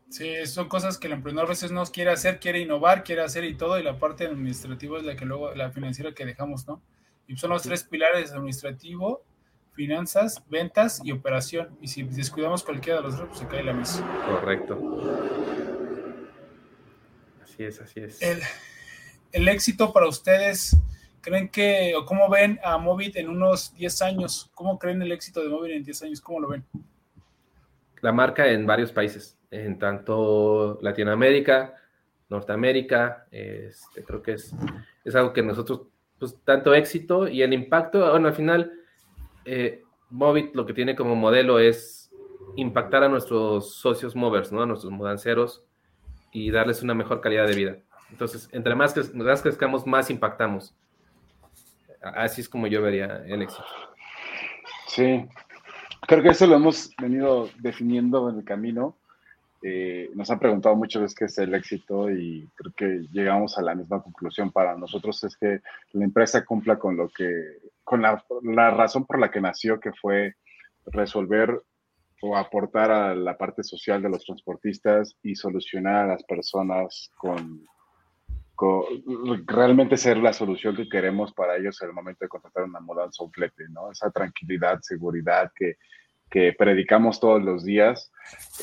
Sí, son cosas que el emprendedor a veces no quiere hacer, quiere innovar, quiere hacer y todo, y la parte administrativa es la que luego, la financiera que dejamos, ¿no? Y son los tres pilares, administrativo, finanzas, ventas y operación. Y si descuidamos cualquiera de los tres, pues se cae la mesa. Correcto. Así es, así es. El, éxito para ustedes, ¿creen que, o cómo ven a Movit en unos 10 años? ¿Cómo creen el éxito de Movit en 10 años? ¿Cómo lo ven? La marca en varios países, en tanto Latinoamérica, Norteamérica, este, creo que es, es algo que nosotros pues tanto éxito y el impacto, bueno, al final, eh, Movit lo que tiene como modelo es impactar a nuestros socios movers, ¿no? A nuestros mudanceros y darles una mejor calidad de vida. Entonces, entre más, más crezcamos, más impactamos. Así es como yo vería el éxito. Sí, creo que eso lo hemos venido definiendo en el camino. Eh, nos han preguntado muchas veces qué es el éxito y creo que llegamos a la misma conclusión para nosotros es que la empresa cumpla con lo que, con la, la razón por la que nació, que fue resolver o aportar a la parte social de los transportistas y solucionar a las personas con, realmente ser la solución que queremos para ellos en el momento de contratar una mudanza o un flete, ¿no? Esa tranquilidad, seguridad que, que predicamos todos los días,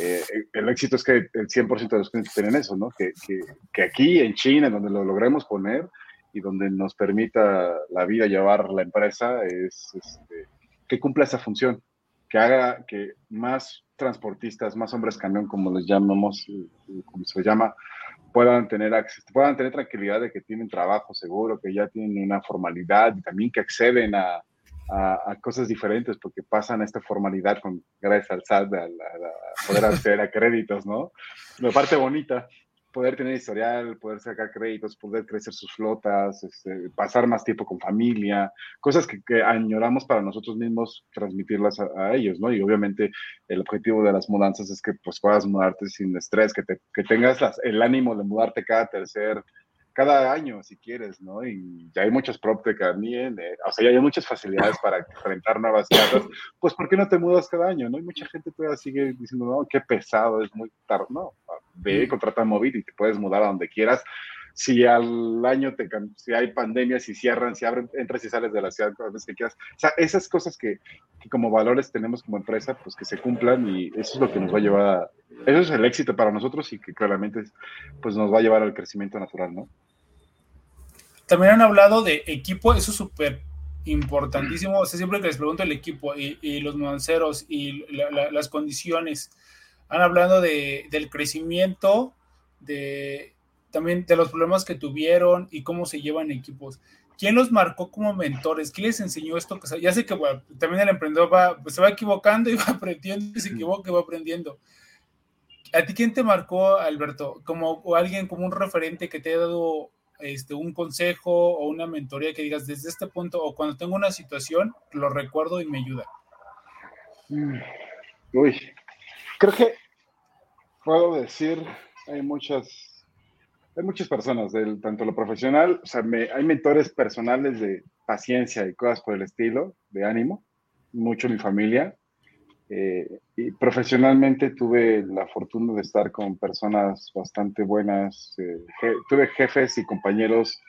eh, el éxito es que el 100% de los clientes tienen eso, ¿no? Que, que, que, aquí en China, donde lo logremos poner y donde nos permita la vida llevar la empresa, es este, que cumpla esa función, que haga que más transportistas, más hombres camión, como les llamamos, como se llama, puedan tener puedan tener tranquilidad de que tienen trabajo seguro, que ya tienen una formalidad y también que acceden a, a, cosas diferentes porque pasan esta formalidad con gracias al SAT a, poder acceder a créditos, ¿no? La parte bonita, poder tener historial, poder sacar créditos, poder crecer sus flotas, este, pasar más tiempo con familia, cosas que, añoramos para nosotros mismos transmitirlas a, ellos, ¿no? Y obviamente el objetivo de las mudanzas es que pues puedas mudarte sin estrés, que, te, que tengas el ánimo de mudarte cada tercer cada año, si quieres, ¿no? Y ya hay muchas PropTech también, eh, o sea, ya hay muchas facilidades para rentar nuevas casas, pues ¿por qué no te mudas cada año, no? Y mucha gente todavía sigue diciendo, no, qué pesado, es muy tarde, no, ve, contrata móvil y te puedes mudar a donde quieras. Si al año te, si hay pandemia, si cierran, si abren, entras y sales de la ciudad cada vez que quieras. O sea, esas cosas que, que como valores tenemos como empresa, pues que se cumplan y eso es lo que nos va a llevar a, eso es el éxito para nosotros y que claramente pues nos va a llevar al crecimiento natural, ¿no? También han hablado de equipo, eso es súper importantísimo. O sea, siempre que les pregunto el equipo y, los nuanceros y las condiciones, han hablado de, del crecimiento, de también de los problemas que tuvieron y cómo se llevan equipos. ¿Quién los marcó como mentores? ¿Quién les enseñó esto? Ya sé que también el emprendedor va, pues, se va equivocando y va aprendiendo y se equivoca y va aprendiendo. ¿A ti quién te marcó, Alberto? Como o alguien como un referente que te ha dado este, un consejo o una mentoría que digas desde este punto o cuando tengo una situación, lo recuerdo y me ayuda? Mm. Uy, creo que puedo decir, hay muchas, Hay muchas personas, del, tanto lo profesional, o sea, me, hay mentores personales de paciencia y cosas por el estilo, de ánimo, mucho mi familia. Eh, y profesionalmente tuve la fortuna de estar con personas bastante buenas. Eh, tuve jefes y compañeros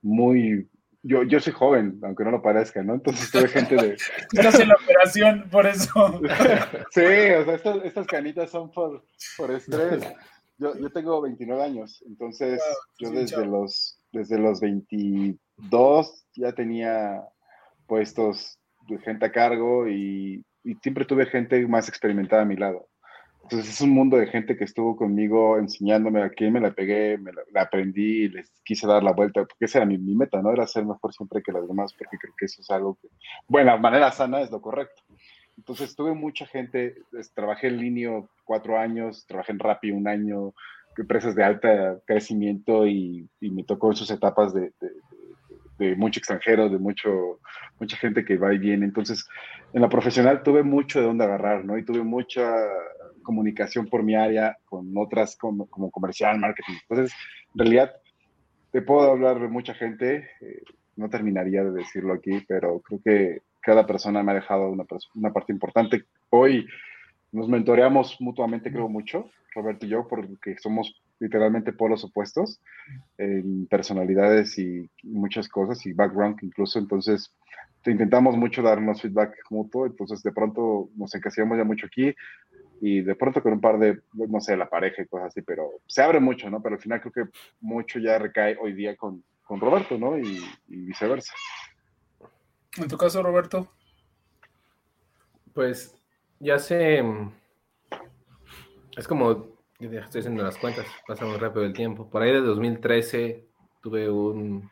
muy... Yo, yo soy joven, aunque no lo parezca, ¿no? Entonces tuve gente de... Estás en la operación, por eso. sí, o sea, estas, estas canitas son por, por estrés. Yo, yo, tengo 29 años, entonces yo desde los, desde los 22 ya tenía puestos de gente a cargo y, y, siempre tuve gente más experimentada a mi lado. Entonces es un mundo de gente que estuvo conmigo enseñándome a quién me la pegué, me la, aprendí y les quise dar la vuelta, porque esa era mi, mi, meta, ¿no? Era ser mejor siempre que las demás, porque creo que eso es algo que, bueno, manera sana es lo correcto. Entonces tuve mucha gente, trabajé en línea cuatro años, trabajé en Rappi un año, empresas de alto crecimiento y, me tocó en sus etapas de, de, de, mucho extranjero, de mucho, mucha gente que va y viene. Entonces, en la profesional tuve mucho de dónde agarrar, ¿no? Y tuve mucha comunicación por mi área con otras como, como comercial, marketing. Entonces, en realidad, te puedo hablar de mucha gente, eh, no terminaría de decirlo aquí, pero creo que cada persona me ha dejado una, una parte importante. Hoy nos mentoreamos mutuamente, creo mucho, Roberto y yo, porque somos literalmente polos opuestos en personalidades y muchas cosas y background incluso. Entonces, intentamos mucho darnos feedback mutuo. Entonces, de pronto nos encasillamos ya mucho aquí y de pronto con un par de, no sé, la pareja y cosas así, pero se abre mucho, ¿no? Pero al final creo que mucho ya recae hoy día con, con Roberto, ¿no? Y, y viceversa. En tu caso, Roberto. Pues ya sé, es como, estoy haciendo las cuentas, pasa muy rápido el tiempo. Por ahí de 2013 tuve un,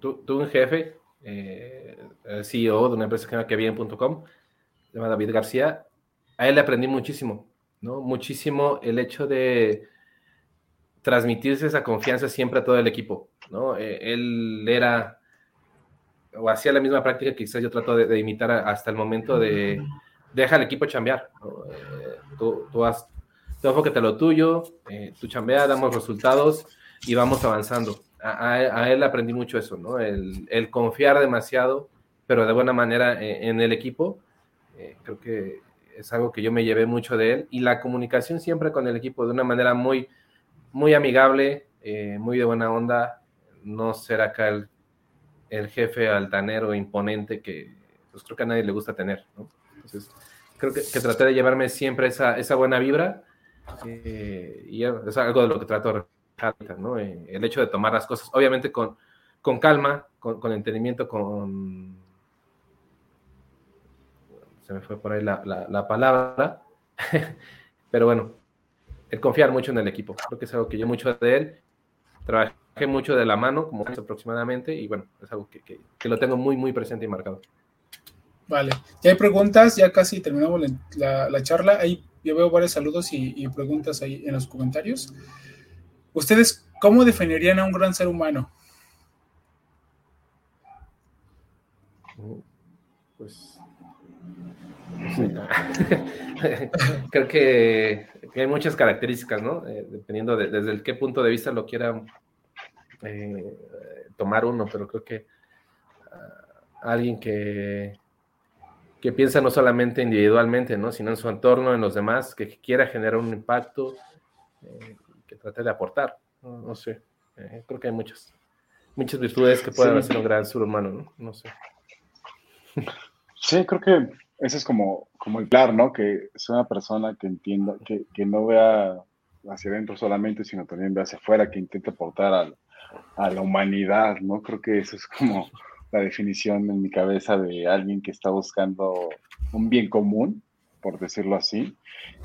tuve un jefe, eh, el CEO de una empresa que se llama Kevin.com, se llama David García. A él le aprendí muchísimo, ¿no? Muchísimo el hecho de transmitirse esa confianza siempre a todo el equipo, ¿no? Eh, él era o hacía la misma práctica que quizás yo trato de, de imitar hasta el momento de deja al equipo chambear. Eh, tú, tú, has, tú enfócate lo tuyo, eh, tú chambea, damos resultados y vamos avanzando. A, a, a él aprendí mucho eso, ¿no? El, el, confiar demasiado, pero de buena manera eh, en el equipo. Eh, creo que es algo que yo me llevé mucho de él. Y la comunicación siempre con el equipo de una manera muy, muy amigable, eh, muy de buena onda. No ser acá el, el jefe altanero, imponente, que pues creo que a nadie le gusta tener, ¿no? Entonces, creo que, que, traté de llevarme siempre esa, esa buena vibra eh, y es algo de lo que trato de reflejar, ¿no? Eh, el hecho de tomar las cosas, obviamente con, con calma, con, con, entendimiento, con... Se me fue por ahí la, la, la palabra, pero bueno, el confiar mucho en el equipo, creo que es algo que yo mucho de él, trabajé mucho de la mano, como aproximadamente, y bueno, es algo que, que, que lo tengo muy, muy presente y marcado. Vale, ya hay preguntas, ya casi terminamos la, la, la charla. Ahí yo veo varios saludos y, y, preguntas ahí en los comentarios. ¿Ustedes cómo definirían a un gran ser humano? Pues. Creo que, que, hay muchas características, ¿no? Eh, dependiendo de, desde el qué punto de vista lo quiera eh, tomar uno, pero creo que uh, alguien que que piensa no solamente individualmente, ¿no? sino en su entorno, en los demás, que quiera generar un impacto, eh, que trate de aportar. No, no sé, eh, creo que hay muchas, muchas virtudes que pueden sí. hacer un gran ser humano, ¿no? No sé. Sí, creo que ese es como, como el claro, ¿no? Que es una persona que entienda, que, que no vea hacia adentro solamente, sino también ve hacia afuera, que intente aportar a, a la humanidad, ¿no? Creo que eso es como la definición en mi cabeza de alguien que está buscando un bien común, por decirlo así,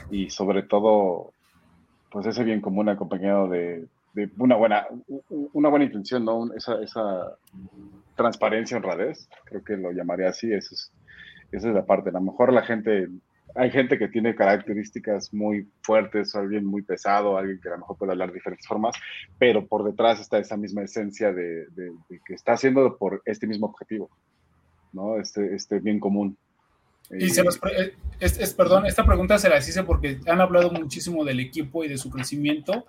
y sobre todo, pues ese bien común acompañado de, una, buena, una buena intención, ¿no? Esa, esa transparencia, honradez, creo que lo llamaría así, eso es, esa es la parte. A lo mejor la gente hay gente que tiene características muy fuertes, alguien muy pesado, alguien que a lo mejor puede hablar de diferentes formas, pero por detrás está esa misma esencia de, de, de que está haciendo por este mismo objetivo, ¿no? Este, este bien común. Y se los, es, es, perdón, esta pregunta se las hice porque han hablado muchísimo del equipo y de su crecimiento.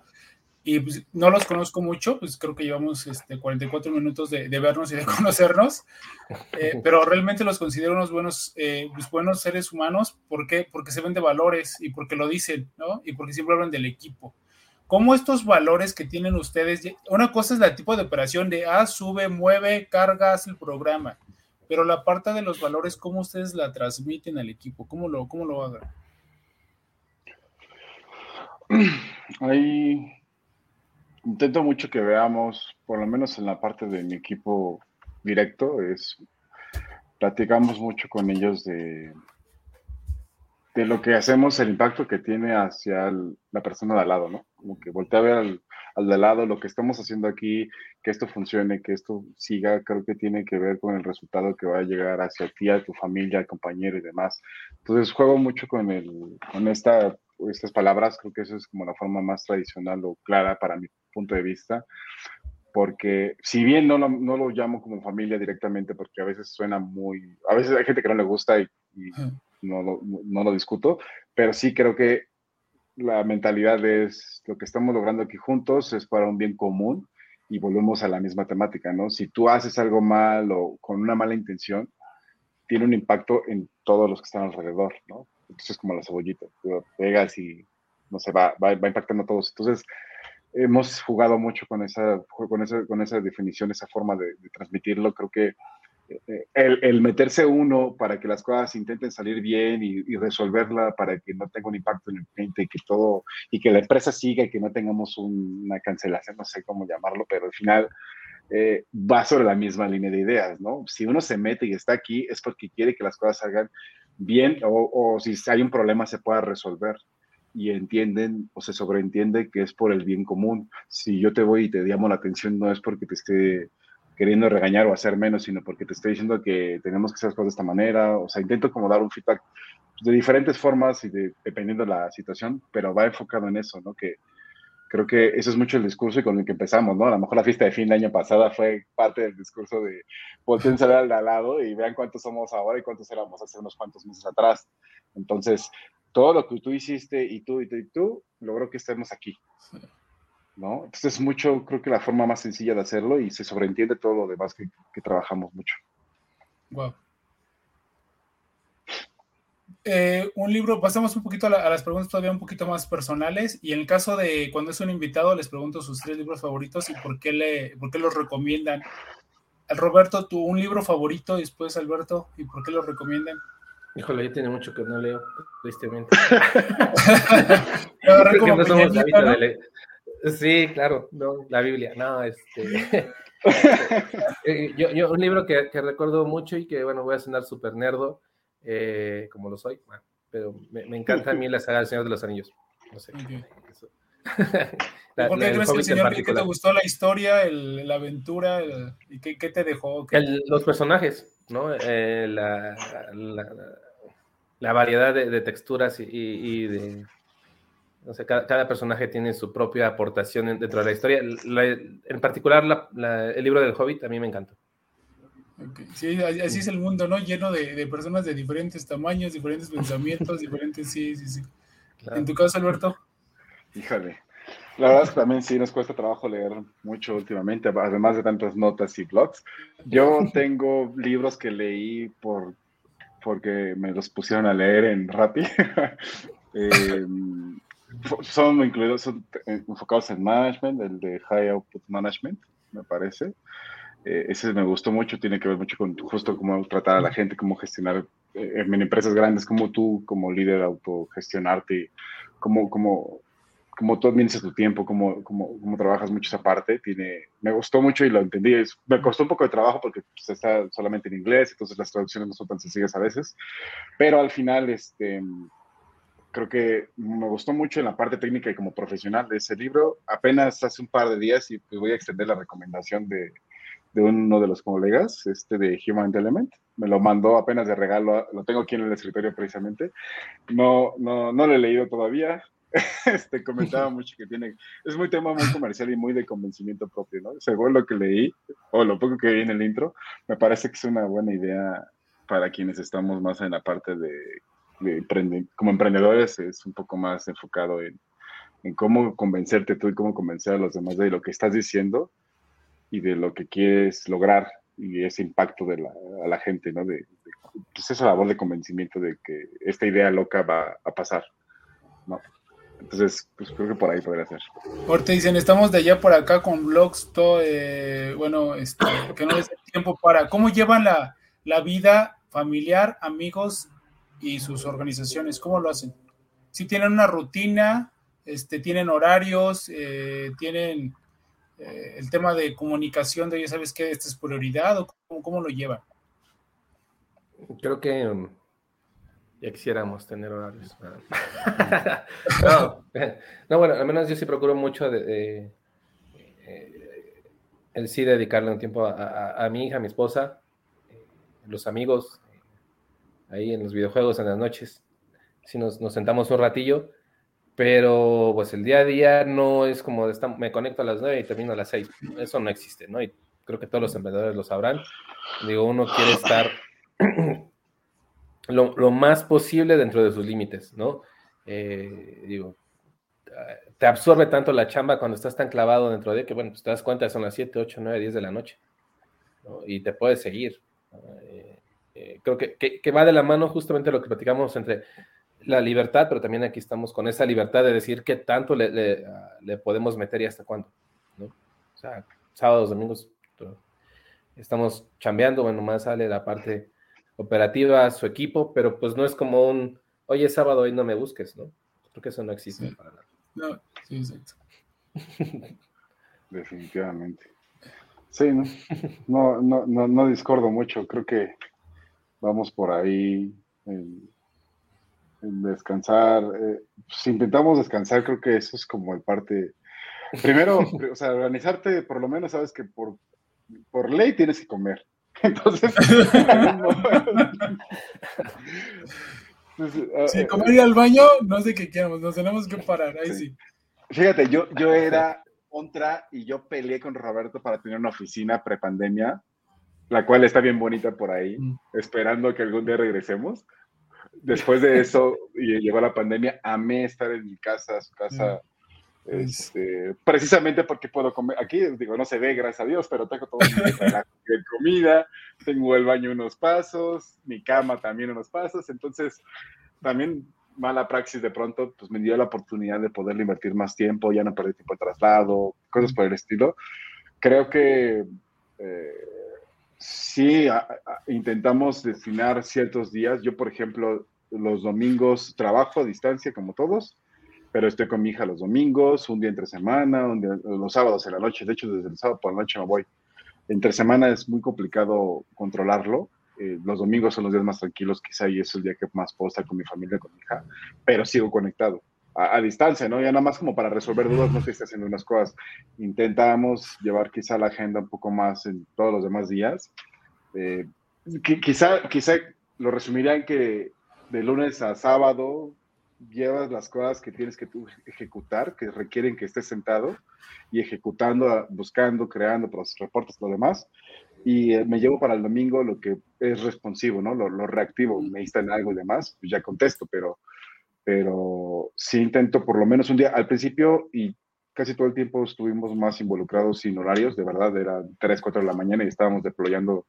Y pues, no los conozco mucho, pues creo que llevamos este, 44 minutos de, vernos y de conocernos, eh, pero realmente los considero unos buenos, eh, pues, buenos seres humanos, ¿por qué? Porque se ven de valores y porque lo dicen, ¿no? Y porque siempre hablan del equipo. ¿Cómo estos valores que tienen ustedes, una cosa es la tipo de operación de, ah, sube, mueve, cargas el programa, pero la parte de los valores, ¿cómo ustedes la transmiten al equipo? ¿Cómo lo, cómo lo hagan? Ahí intento mucho que veamos, por lo menos en la parte de mi equipo directo, es platicamos mucho con ellos de, de lo que hacemos, el impacto que tiene hacia la persona de al lado, ¿no? Como que voltea a ver al, al de al lado lo que estamos haciendo aquí, que esto funcione, que esto siga, creo que tiene que ver con el resultado que va a llegar hacia ti, a tu familia, al compañero y demás. Entonces juego mucho con, el, con esta estas palabras, creo que eso es como la forma más tradicional o clara para mi punto de vista, porque si bien no lo, no lo llamo como familia directamente, porque a veces suena muy, a veces hay gente que no le gusta y, no, lo, no lo discuto, pero sí creo que la mentalidad es lo que estamos logrando aquí juntos es para un bien común y volvemos a la misma temática, ¿no? Si tú haces algo mal o con una mala intención, tiene un impacto en todos los que están alrededor, ¿no? Entonces, como la cebollita, pegas y no sé, va, va, va, impactando a todos. Entonces, hemos jugado mucho con esa, con esa, con esa definición, esa forma de, transmitirlo. Creo que eh, el, meterse uno para que las cosas intenten salir bien y, resolverla para que no tenga un impacto en el cliente y que todo, y que la empresa siga y que no tengamos una cancelación, no sé cómo llamarlo, pero al final eh, va sobre la misma línea de ideas, ¿no? Si uno se mete y está aquí es porque quiere que las cosas salgan bien o, si hay un problema se pueda resolver y entienden o se sobreentiende que es por el bien común. Si yo te voy y te llamo la atención no es porque te esté queriendo regañar o hacer menos, sino porque te estoy diciendo que tenemos que hacer cosas de esta manera. O sea, intento como dar un feedback de diferentes formas y de, dependiendo de la situación, pero va enfocado en eso, ¿no? Que creo que eso es mucho el discurso y con el que empezamos, ¿no? A lo mejor la fiesta de fin de año pasada fue parte del discurso de volteen de al lado y vean cuántos somos ahora y cuántos éramos hace unos cuantos meses atrás. Entonces, todo lo que tú hiciste y tú y tú y tú, logró que estemos aquí, ¿no? Entonces es mucho, creo que la forma más sencilla de hacerlo y se sobreentiende todo lo demás que, que trabajamos mucho. Wow. Eh, un libro, pasamos un poquito a, la, a, las preguntas todavía un poquito más personales y en el caso de cuando es un invitado les pregunto sus tres libros favoritos y por qué, le, por qué los recomiendan. Roberto, tu un libro favorito después Alberto y por qué los recomiendan. Híjole, yo tiene mucho que no leo, tristemente. no, no somos ¿no? de Sí, claro, no, la Biblia, no, este... Eh, yo, yo, un libro que, que, recuerdo mucho y que, bueno, voy a sonar súper nerdo, eh, como lo soy, bueno, pero me, me, encanta a mí la saga del Señor de los Anillos. No sé. Okay. la, ¿Por qué crees que el Señor que te gustó la historia, el, la aventura el, y qué, qué, te dejó? ¿Qué? El, los personajes, ¿no? Eh, la, la, la, variedad de, de texturas y, y, de. No sé, cada, cada, personaje tiene su propia aportación dentro de la historia. en particular, el libro del Hobbit a mí me encantó. Okay. Sí, así es el mundo, ¿no? Lleno de, de, personas de diferentes tamaños, diferentes pensamientos, diferentes, sí, sí, sí. Claro. ¿En tu caso, Alberto? Híjole, la verdad es que también sí nos cuesta trabajo leer mucho últimamente, además de tantas notas y blogs. Yo tengo libros que leí por porque me los pusieron a leer en Rappi. eh, son incluidos, son enfocados en management, el de High Output Management, me parece. Eh, ese me gustó mucho, tiene que ver mucho con justo cómo tratar a la gente, cómo gestionar eh, en empresas grandes, como tú como líder autogestionarte, cómo, cómo, cómo tú administras tu tiempo, cómo, cómo, cómo, trabajas mucho esa parte. Tiene, me gustó mucho y lo entendí. Es, me costó un poco de trabajo porque pues, está solamente en inglés, entonces las traducciones no son tan sencillas a veces, pero al final, este creo que me gustó mucho en la parte técnica y como profesional de ese libro. Apenas hace un par de días y pues voy a extender la recomendación de, de uno de los colegas, este de Human Element. Me lo mandó apenas de regalo, lo tengo aquí en el escritorio precisamente. No, no, no lo he leído todavía. Este comentaba mucho que tiene, es muy tema muy comercial y muy de convencimiento propio, ¿no? Según lo que leí, o lo poco que vi en el intro, me parece que es una buena idea para quienes estamos más en la parte de, como emprendedores, es un poco más enfocado en, en cómo convencerte tú y cómo convencer a los demás de lo que estás diciendo y de lo que quieres lograr y ese impacto de la, a la gente, ¿no? De, de pues esa labor de convencimiento de que esta idea loca va a pasar, ¿no? Entonces, pues creo que por ahí podría ser. Ahorita dicen, estamos de allá por acá con blogs, todo, eh, bueno, este, que no es tiempo para, ¿cómo llevan la, la vida familiar, amigos y sus organizaciones? ¿Cómo lo hacen? Si tienen una rutina, este, tienen horarios, eh, tienen eh, el tema de comunicación de, ya sabes que esta es prioridad o cómo, cómo lo llevan. Creo que um, ya quisiéramos tener horarios. no, no, bueno, al menos yo sí procuro mucho de, de eh, el sí dedicarle un tiempo a, a, a mi hija, a mi esposa, los amigos, ahí en los videojuegos en las noches. Si nos, nos, sentamos un ratillo, pero pues el día a día no es como de me conecto a las 9 y termino a las 6. Eso no existe, ¿no? Y creo que todos los emprendedores lo sabrán. Digo, uno quiere estar lo, lo, más posible dentro de sus límites, ¿no? Eh, digo, te absorbe tanto la chamba cuando estás tan clavado dentro de que, bueno, pues te das cuenta, son las 7, 8, 9, 10 de la noche, ¿no? Y te puedes seguir. Eh, eh, creo que, que, va de la mano justamente lo que platicamos entre la libertad, pero también aquí estamos con esa libertad de decir qué tanto le, le, le podemos meter y hasta cuándo, ¿no? O sea, sábados, domingos, estamos chambeando, bueno, más sale la parte operativa su equipo, pero pues no es como un, oye, es sábado, hoy no me busques, ¿no? Creo que eso no existe sí. para nada. No, sí, exacto. Definitivamente. Sí, ¿no? No, no, no, no, discordo mucho, creo que vamos por ahí en, en descansar. Eh, si intentamos descansar, creo que eso es como el parte... Primero, o sea, organizarte, por lo menos sabes que por, por ley tienes que comer. Entonces, sí, como ir al baño, no sé qué queramos, nos tenemos que parar, ahí sí. sí. Fíjate, yo, yo era contra y yo peleé con Roberto para tener una oficina prepandemia, la cual está bien bonita por ahí, mm. esperando que algún día regresemos. Después de eso, y llegó la pandemia, amé estar en mi casa, su casa. Este, precisamente porque puedo comer, aquí digo, no se ve, gracias a Dios, pero tengo todo mi comida, tengo el baño unos pasos, mi cama también unos pasos, entonces también mala praxis de pronto, pues me dio la oportunidad de poder invertir más tiempo, ya no perdí tiempo de traslado, cosas por el estilo. Creo que eh, sí a, a, intentamos destinar ciertos días. Yo, por ejemplo, los domingos trabajo a distancia como todos, pero estoy con mi hija los domingos, un día entre semana, un día, los sábados en la noche, de hecho desde el sábado por la noche me voy. Entre semana es muy complicado controlarlo, eh, los domingos son los días más tranquilos quizá y es el día que más puedo estar con mi familia, con mi hija, pero sigo conectado. A, a, distancia, ¿no? Ya nada más como para resolver dudas, no que esté haciendo unas cosas. Intentamos llevar quizá la agenda un poco más en todos los demás días. Eh, quizá, quizá lo resumiría en que de lunes a sábado llevas las cosas que tienes que tú ejecutar, que requieren que estés sentado y ejecutando, buscando, creando los reportes, lo demás. Y eh, me llevo para el domingo lo que es responsivo, ¿no? Lo, lo reactivo, me instan algo y demás, pues ya contesto, pero, pero sí intento por lo menos un día, al principio y casi todo el tiempo estuvimos más involucrados sin horarios, de verdad, era 3, 4 de la mañana y estábamos deployando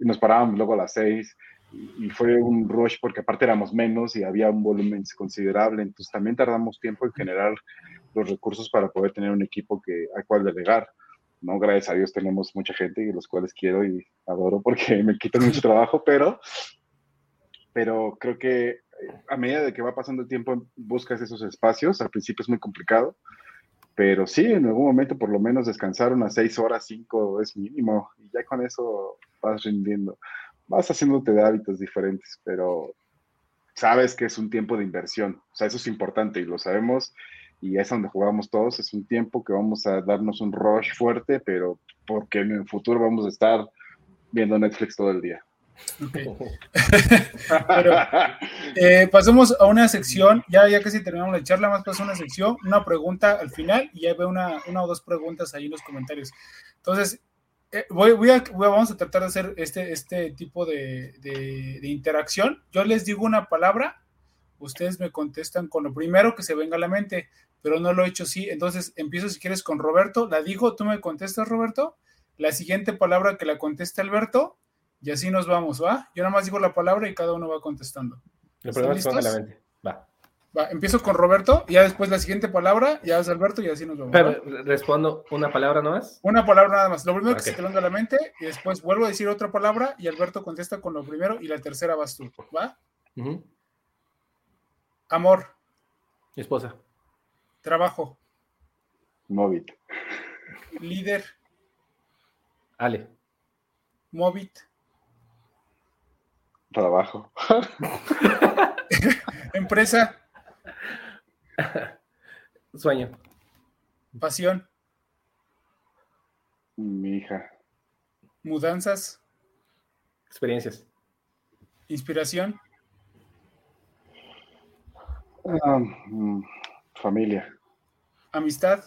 y nos parábamos luego a las 6 y fue un rush porque aparte éramos menos y había un volumen considerable, entonces también tardamos tiempo en generar los recursos para poder tener un equipo que, al cual delegar. ¿no? Gracias a Dios tenemos mucha gente y los cuales quiero y adoro porque me quitan mucho trabajo, pero, pero creo que a medida de que va pasando el tiempo buscas esos espacios, al principio es muy complicado, pero sí, en algún momento por lo menos descansar unas seis horas, cinco es mínimo y ya con eso vas rindiendo vas haciéndote de hábitos diferentes, pero sabes que es un tiempo de inversión. O sea, eso es importante y lo sabemos y es donde jugamos todos. Es un tiempo que vamos a darnos un rush fuerte, pero porque en el futuro vamos a estar viendo Netflix todo el día. Okay. Pero, eh, pasemos a una sección, ya, ya casi terminamos la charla, más pasa una sección, una pregunta al final y ya veo una, una o dos preguntas ahí en los comentarios. Entonces, eh, voy, voy, a, voy, a, vamos a tratar de hacer este, este tipo de, de, de, interacción. Yo les digo una palabra ustedes me contestan con lo primero que se venga a la mente, pero no lo he hecho así. Entonces empiezo si quieres con Roberto, la digo, tú me contestas Roberto, la siguiente palabra que la conteste Alberto, y así nos vamos, ¿va? Yo nada más digo la palabra y cada uno va contestando. Lo primero que se venga a la mente, va. Empiezo con Roberto, y ya después la siguiente palabra, ya es Alberto y así nos vamos. Pero, ¿Respondo una palabra nomás? Una palabra nada más. Lo primero que se te venga a la mente y después vuelvo a decir otra palabra y Alberto contesta con lo primero y la tercera vas tú, ¿va? Amor. Esposa. Trabajo. Movit. Líder. Ale. Movit. Trabajo. Empresa. Sueño. Pasión. Mi hija. Mudanzas. Experiencias. Inspiración. Um, familia. Amistad.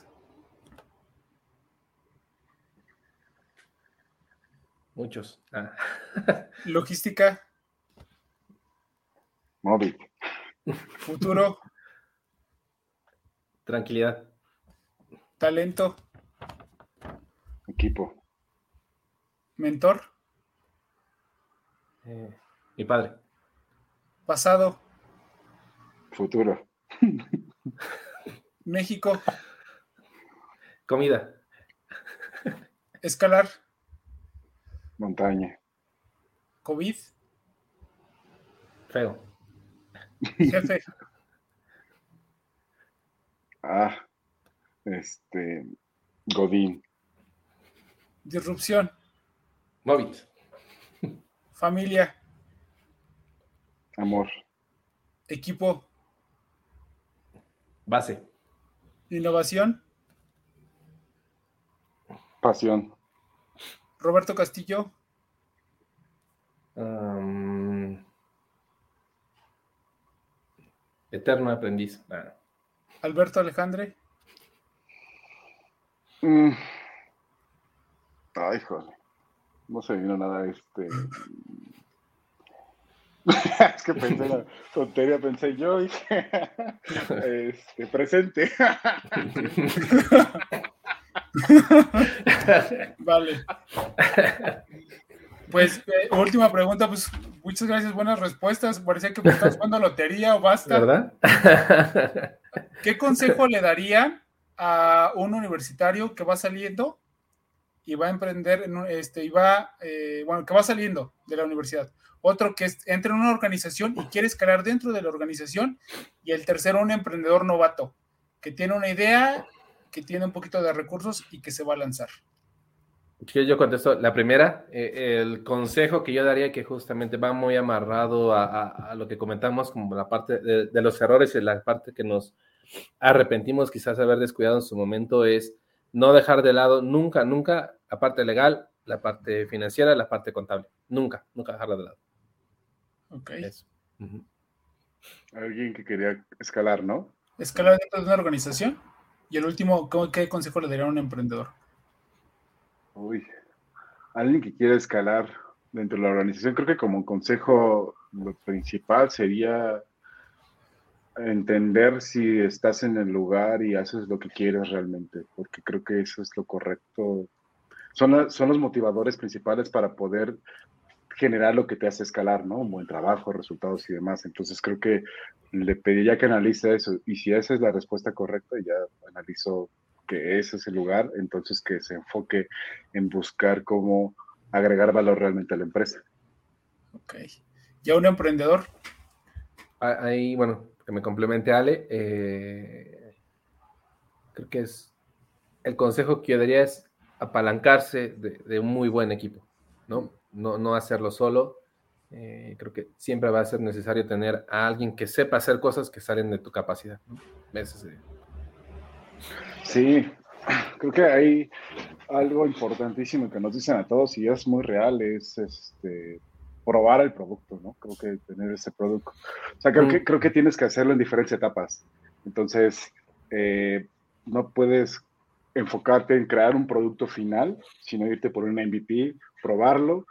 Muchos. Ah. Logística. Móvil. Futuro. Tranquilidad. Talento. Equipo. Mentor. Eh, mi padre. Pasado. Futuro. México. Comida. Escalar. Montaña. COVID. Feo. Jefe. Ah, este. Godín. Disrupción. Movit. Familia. Amor. Equipo. Base. Innovación. Pasión. Roberto Castillo. Um, eterno aprendiz. Ah. Alberto Alejandre. Mm. Ay, joder. No se vino nada este. es que pensé la tontería, pensé yo y este, presente. vale. Pues, eh, última pregunta, pues muchas gracias, buenas respuestas. Parecía que me estás jugando lotería o basta. ¿Verdad? ¿Qué consejo le daría a un universitario que va saliendo y va a emprender, en este, y va, eh, bueno, que va saliendo de la universidad? Otro que entra en una organización y quiere escalar dentro de la organización. Y el tercero, un emprendedor novato que tiene una idea, que tiene un poquito de recursos y que se va a lanzar. Yo, yo contesto, la primera, eh, el consejo que yo daría que justamente va muy amarrado a, a, a lo que comentamos, como la parte de, de, los errores y la parte que nos arrepentimos quizás haber descuidado en su momento es no dejar de lado nunca, nunca la parte legal, la parte financiera, la parte contable. Nunca, nunca dejarla de lado. Ok. Eso. Uh -huh. Alguien que quería escalar, ¿no? Escalar dentro de una organización. Y el último, ¿qué consejo le daría a un emprendedor? Uy, alguien que quiera escalar dentro de la organización, creo que como consejo lo principal sería entender si estás en el lugar y haces lo que quieres realmente, porque creo que eso es lo correcto. Son, son los motivadores principales para poder generar lo que te hace escalar, ¿no? Un buen trabajo, resultados y demás. Entonces creo que le pediría que analice eso y si esa es la respuesta correcta, ya analizo que ese es el lugar, entonces que se enfoque en buscar cómo agregar valor realmente a la empresa. Ok. ¿Ya un emprendedor? Ahí, bueno, que me complemente Ale, eh, creo que es el consejo que yo daría es apalancarse de, de un muy buen equipo, ¿no? No, no hacerlo solo. Eh, creo que siempre va a ser necesario tener a alguien que sepa hacer cosas que salen de tu capacidad. ¿no? Ese es, Sí, creo que hay algo importantísimo que nos dicen a todos y es muy real, es este probar el producto, ¿no? Creo que tener ese producto. O sea, creo, mm. que, creo que tienes que hacerlo en diferentes etapas. Entonces, eh, no puedes enfocarte en crear un producto final, sino irte por un MVP, probarlo.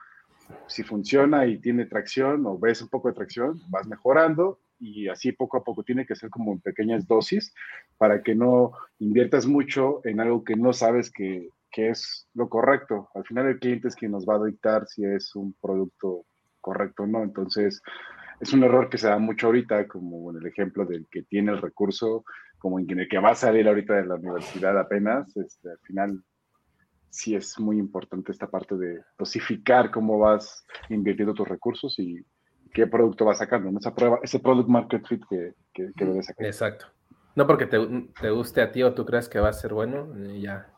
Si funciona y tiene tracción o ves un poco de tracción, vas mejorando y así poco a poco tiene que ser como en pequeñas dosis para que no inviertas mucho en algo que no sabes que, que es lo correcto. Al final el cliente es quien nos va a dictar si es un producto correcto o no. Entonces, es un error que se da mucho ahorita, como en el ejemplo del que tiene el recurso, como en el que va a salir ahorita de la universidad apenas, este, al final sí es muy importante esta parte de dosificar cómo vas invirtiendo tus recursos y qué producto vas sacando, ¿no? esa prueba, ese product market fit que, que, debes sacar. Exacto. No porque te, te, guste a ti o tú creas que va a ser bueno, ya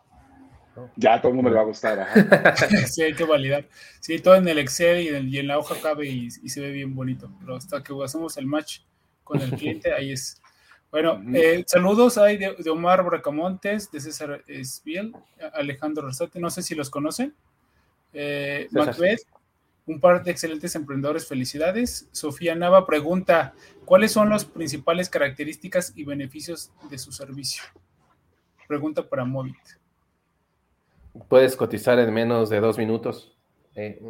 ya todo el mundo le va a gustar. sí, hay que validar. Sí, todo en el Excel y en, la hoja cabe y, se ve bien bonito. Pero hasta que hacemos el match con el cliente, ahí es. Bueno, eh, saludos hay de, Omar Bracamontes, de César Esbiel, Alejandro Rosate, no sé si los conocen. Eh, Macbeth, un par de excelentes emprendedores, felicidades. Sofía Nava pregunta, ¿cuáles son las principales características y beneficios de su servicio? Pregunta para Movit puedes cotizar en menos de dos minutos. Eh,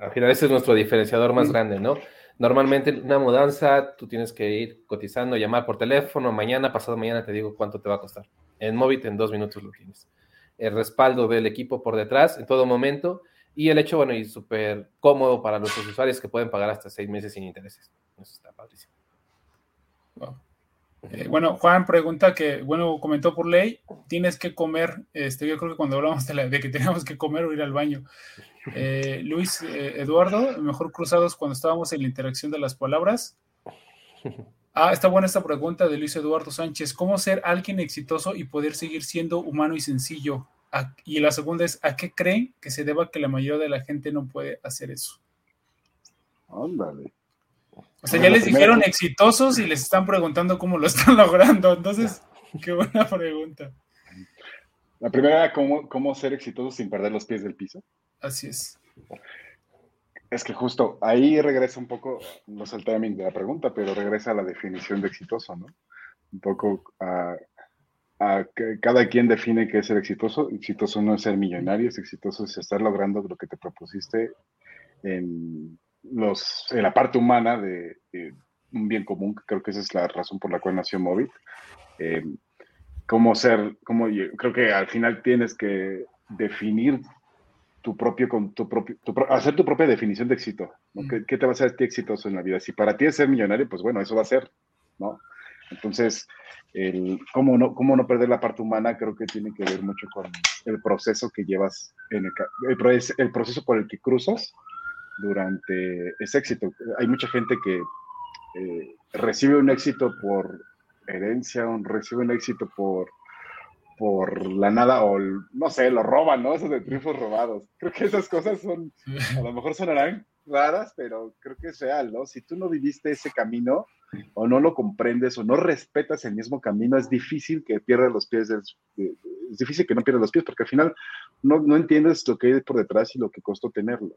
al final ese es nuestro diferenciador más grande, ¿no? Normalmente una mudanza tú tienes que ir cotizando, llamar por teléfono, mañana, pasado mañana te digo cuánto te va a costar. En Movit en dos minutos lo tienes. El respaldo del equipo por detrás en todo momento y el hecho, bueno, y súper cómodo para nuestros usuarios que pueden pagar hasta seis meses sin intereses. Eso está padrísimo. Eh, bueno, Juan pregunta que, bueno, comentó por ley, tienes que comer, este, yo creo que cuando hablamos de, que teníamos que comer o ir al baño. Eh, Luis eh, Eduardo, mejor cruzados cuando estábamos en la interacción de las palabras. Ah, está buena esta pregunta de Luis Eduardo Sánchez. ¿Cómo ser alguien exitoso y poder seguir siendo humano y sencillo? Y la segunda es, ¿a qué creen que se deba que la mayoría de la gente no puede hacer eso? Ándale. O sea, ya les dijeron exitosos y les están preguntando cómo lo están logrando. Entonces, qué buena pregunta. La primera era cómo, cómo ser exitoso sin perder los pies del piso. Así es. Es que justo ahí regresa un poco, no sé el timing de la pregunta, pero regresa a la definición de exitoso, ¿no? Un poco a, a que cada quien define qué es ser exitoso. Exitoso no es ser millonario, es exitoso es estar logrando lo que te propusiste en los, en la parte humana de, un bien común, que creo que esa es la razón por la cual nació Movit. Eh, cómo ser, cómo, creo que al final tienes que definir tu propio, con tu propio, hacer tu propia definición de éxito. Mm. ¿Qué, te va a hacer a ti exitoso en la vida? Si para ti es ser millonario, pues bueno, eso va a ser, ¿no? Entonces, el, ¿cómo, no, cómo no perder la parte humana creo que tiene que ver mucho con el proceso que llevas, en el, el proceso por el que cruzas durante ese éxito. Hay mucha gente que eh, recibe un éxito por herencia, un, recibe un éxito por, por la nada, o no sé, lo roban, ¿no? Esos de triunfos robados. Creo que esas cosas son, a lo mejor sonarán raras, pero creo que es real, ¿no? Si tú no viviste ese camino, o no lo comprendes, o no respetas el mismo camino, es difícil que pierdas los pies, es difícil que no pierdas los pies, porque al final no, no entiendes lo que hay por detrás y lo que costó tenerlo.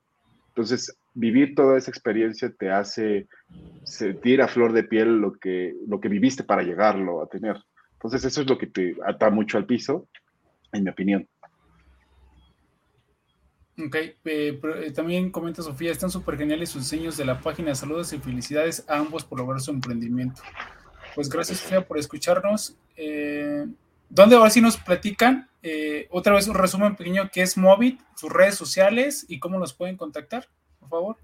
Entonces, vivir toda esa experiencia te hace sentir a flor de piel lo que, lo que viviste para llegarlo a tener. Entonces, eso es lo que te ata mucho al piso, en mi opinión. Ok, eh, eh, también comenta Sofía, están súper geniales sus diseños de la página. Saludos y felicidades a ambos por lograr su emprendimiento. Pues gracias, Sofía, por escucharnos. Eh, ¿Dónde ahora sí nos platican? Eh, otra vez un resumen pequeño que es Movit, sus redes sociales y cómo nos pueden contactar, por favor.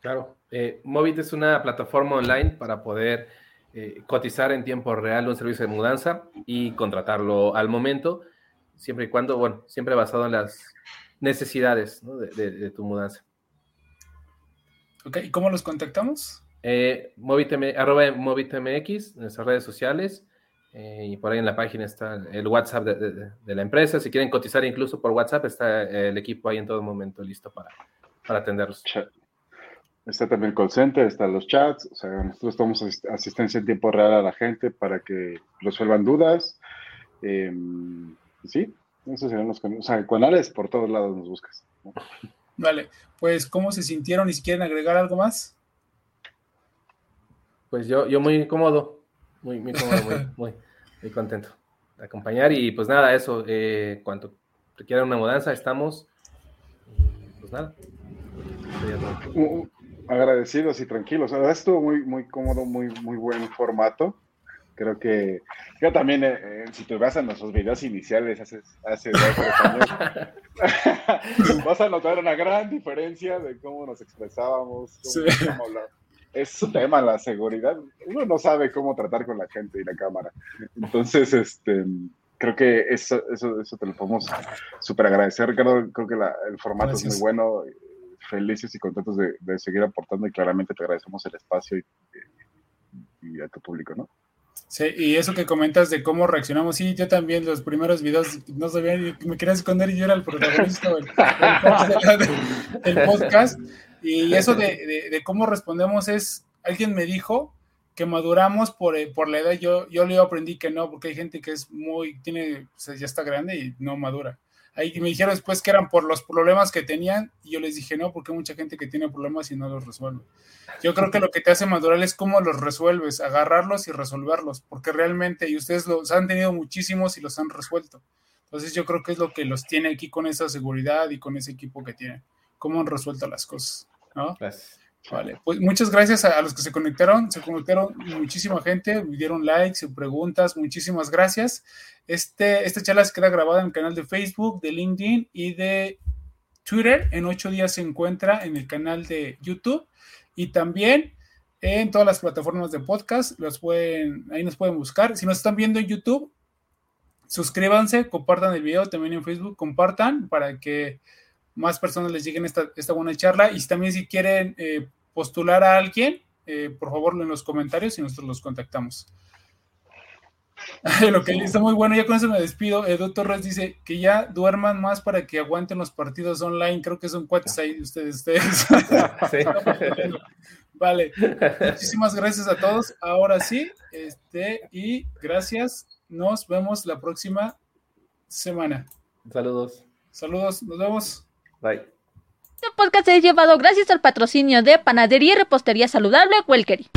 Claro, Movit es una plataforma online para poder cotizar en tiempo real un servicio de mudanza y contratarlo al momento, siempre y cuando, bueno, siempre basado en las necesidades de, tu mudanza. Ok, ¿y cómo los contactamos? Eh, arroba MovitMX, en nuestras redes sociales eh, y por ahí en la página está el WhatsApp de, la empresa. Si quieren cotizar incluso por WhatsApp, está el equipo ahí en todo momento listo para, para atenderlos. Está también el call center, están los chats. O sea, nosotros damos asistencia en tiempo real a la gente para que resuelvan dudas. Em, sí, esos serían los canales. O sea, canales por todos lados nos buscas. Vale, pues ¿cómo se sintieron y si quieren agregar algo más? Pues yo, yo muy cómodo muy, muy muy, muy, contento de acompañar. Y pues nada, eso, eh, cuando requiera una mudanza, estamos. Pues nada. Agradecidos y tranquilos. La verdad estuvo muy, muy cómodo, muy, muy buen formato. Creo que yo también, eh, eh, si te vas a nuestros videos iniciales hace, hace dos años, vas a notar una gran diferencia de cómo nos expresábamos. es su tema, la seguridad. Uno no sabe cómo tratar con la gente y la cámara. Entonces, este, creo que eso, eso, eso te lo podemos súper agradecer, Ricardo. Creo que el formato es muy bueno. Felices y contentos de, seguir aportando y claramente te agradecemos el espacio y, y a tu público, ¿no? Sí, y eso que comentas de cómo reaccionamos, sí, yo también los primeros videos no sabía, me quería esconder y yo era el protagonista del, podcast. Y eso de, cómo respondemos es, alguien me dijo que maduramos por, eh, por la edad, yo, yo le aprendí que no, porque hay gente que es muy, tiene, ya está grande y no madura. Ahí me dijeron después que eran por los problemas que tenían y yo les dije no, porque hay mucha gente que tiene problemas y no los resuelve. Yo creo que lo que te hace madurar es cómo los resuelves, agarrarlos y resolverlos, porque realmente, y ustedes los han tenido muchísimos y los han resuelto. Entonces yo creo que es lo que los tiene aquí con esa seguridad y con ese equipo que tienen, cómo han resuelto las cosas. ¿no? Gracias. Vale, pues muchas gracias a, los que se conectaron. Se conectaron muchísima gente, me dieron likes y preguntas. Muchísimas gracias. Este, esta charla se queda grabada en el canal de Facebook, de LinkedIn y de Twitter. En ocho días se encuentra en el canal de YouTube y también en todas las plataformas de podcast. Los pueden, ahí nos pueden buscar. Si nos están viendo en YouTube, suscríbanse, compartan el video también en Facebook, compartan para que más personas les lleguen esta, esta buena charla. Y también si quieren eh, postular a alguien, eh, por favor en los comentarios y nosotros los contactamos. Lo que está muy bueno, ya con eso me despido. Edu Torres dice que ya duerman más para que aguanten los partidos online. Creo que son cuates ahí ustedes. ustedes. Vale, muchísimas gracias a todos. Ahora sí, este, y gracias. Nos vemos la próxima semana. Saludos. Saludos, nos vemos. Bye. Este podcast es llevado gracias al patrocinio de Panadería y Repostería Saludable Welkery.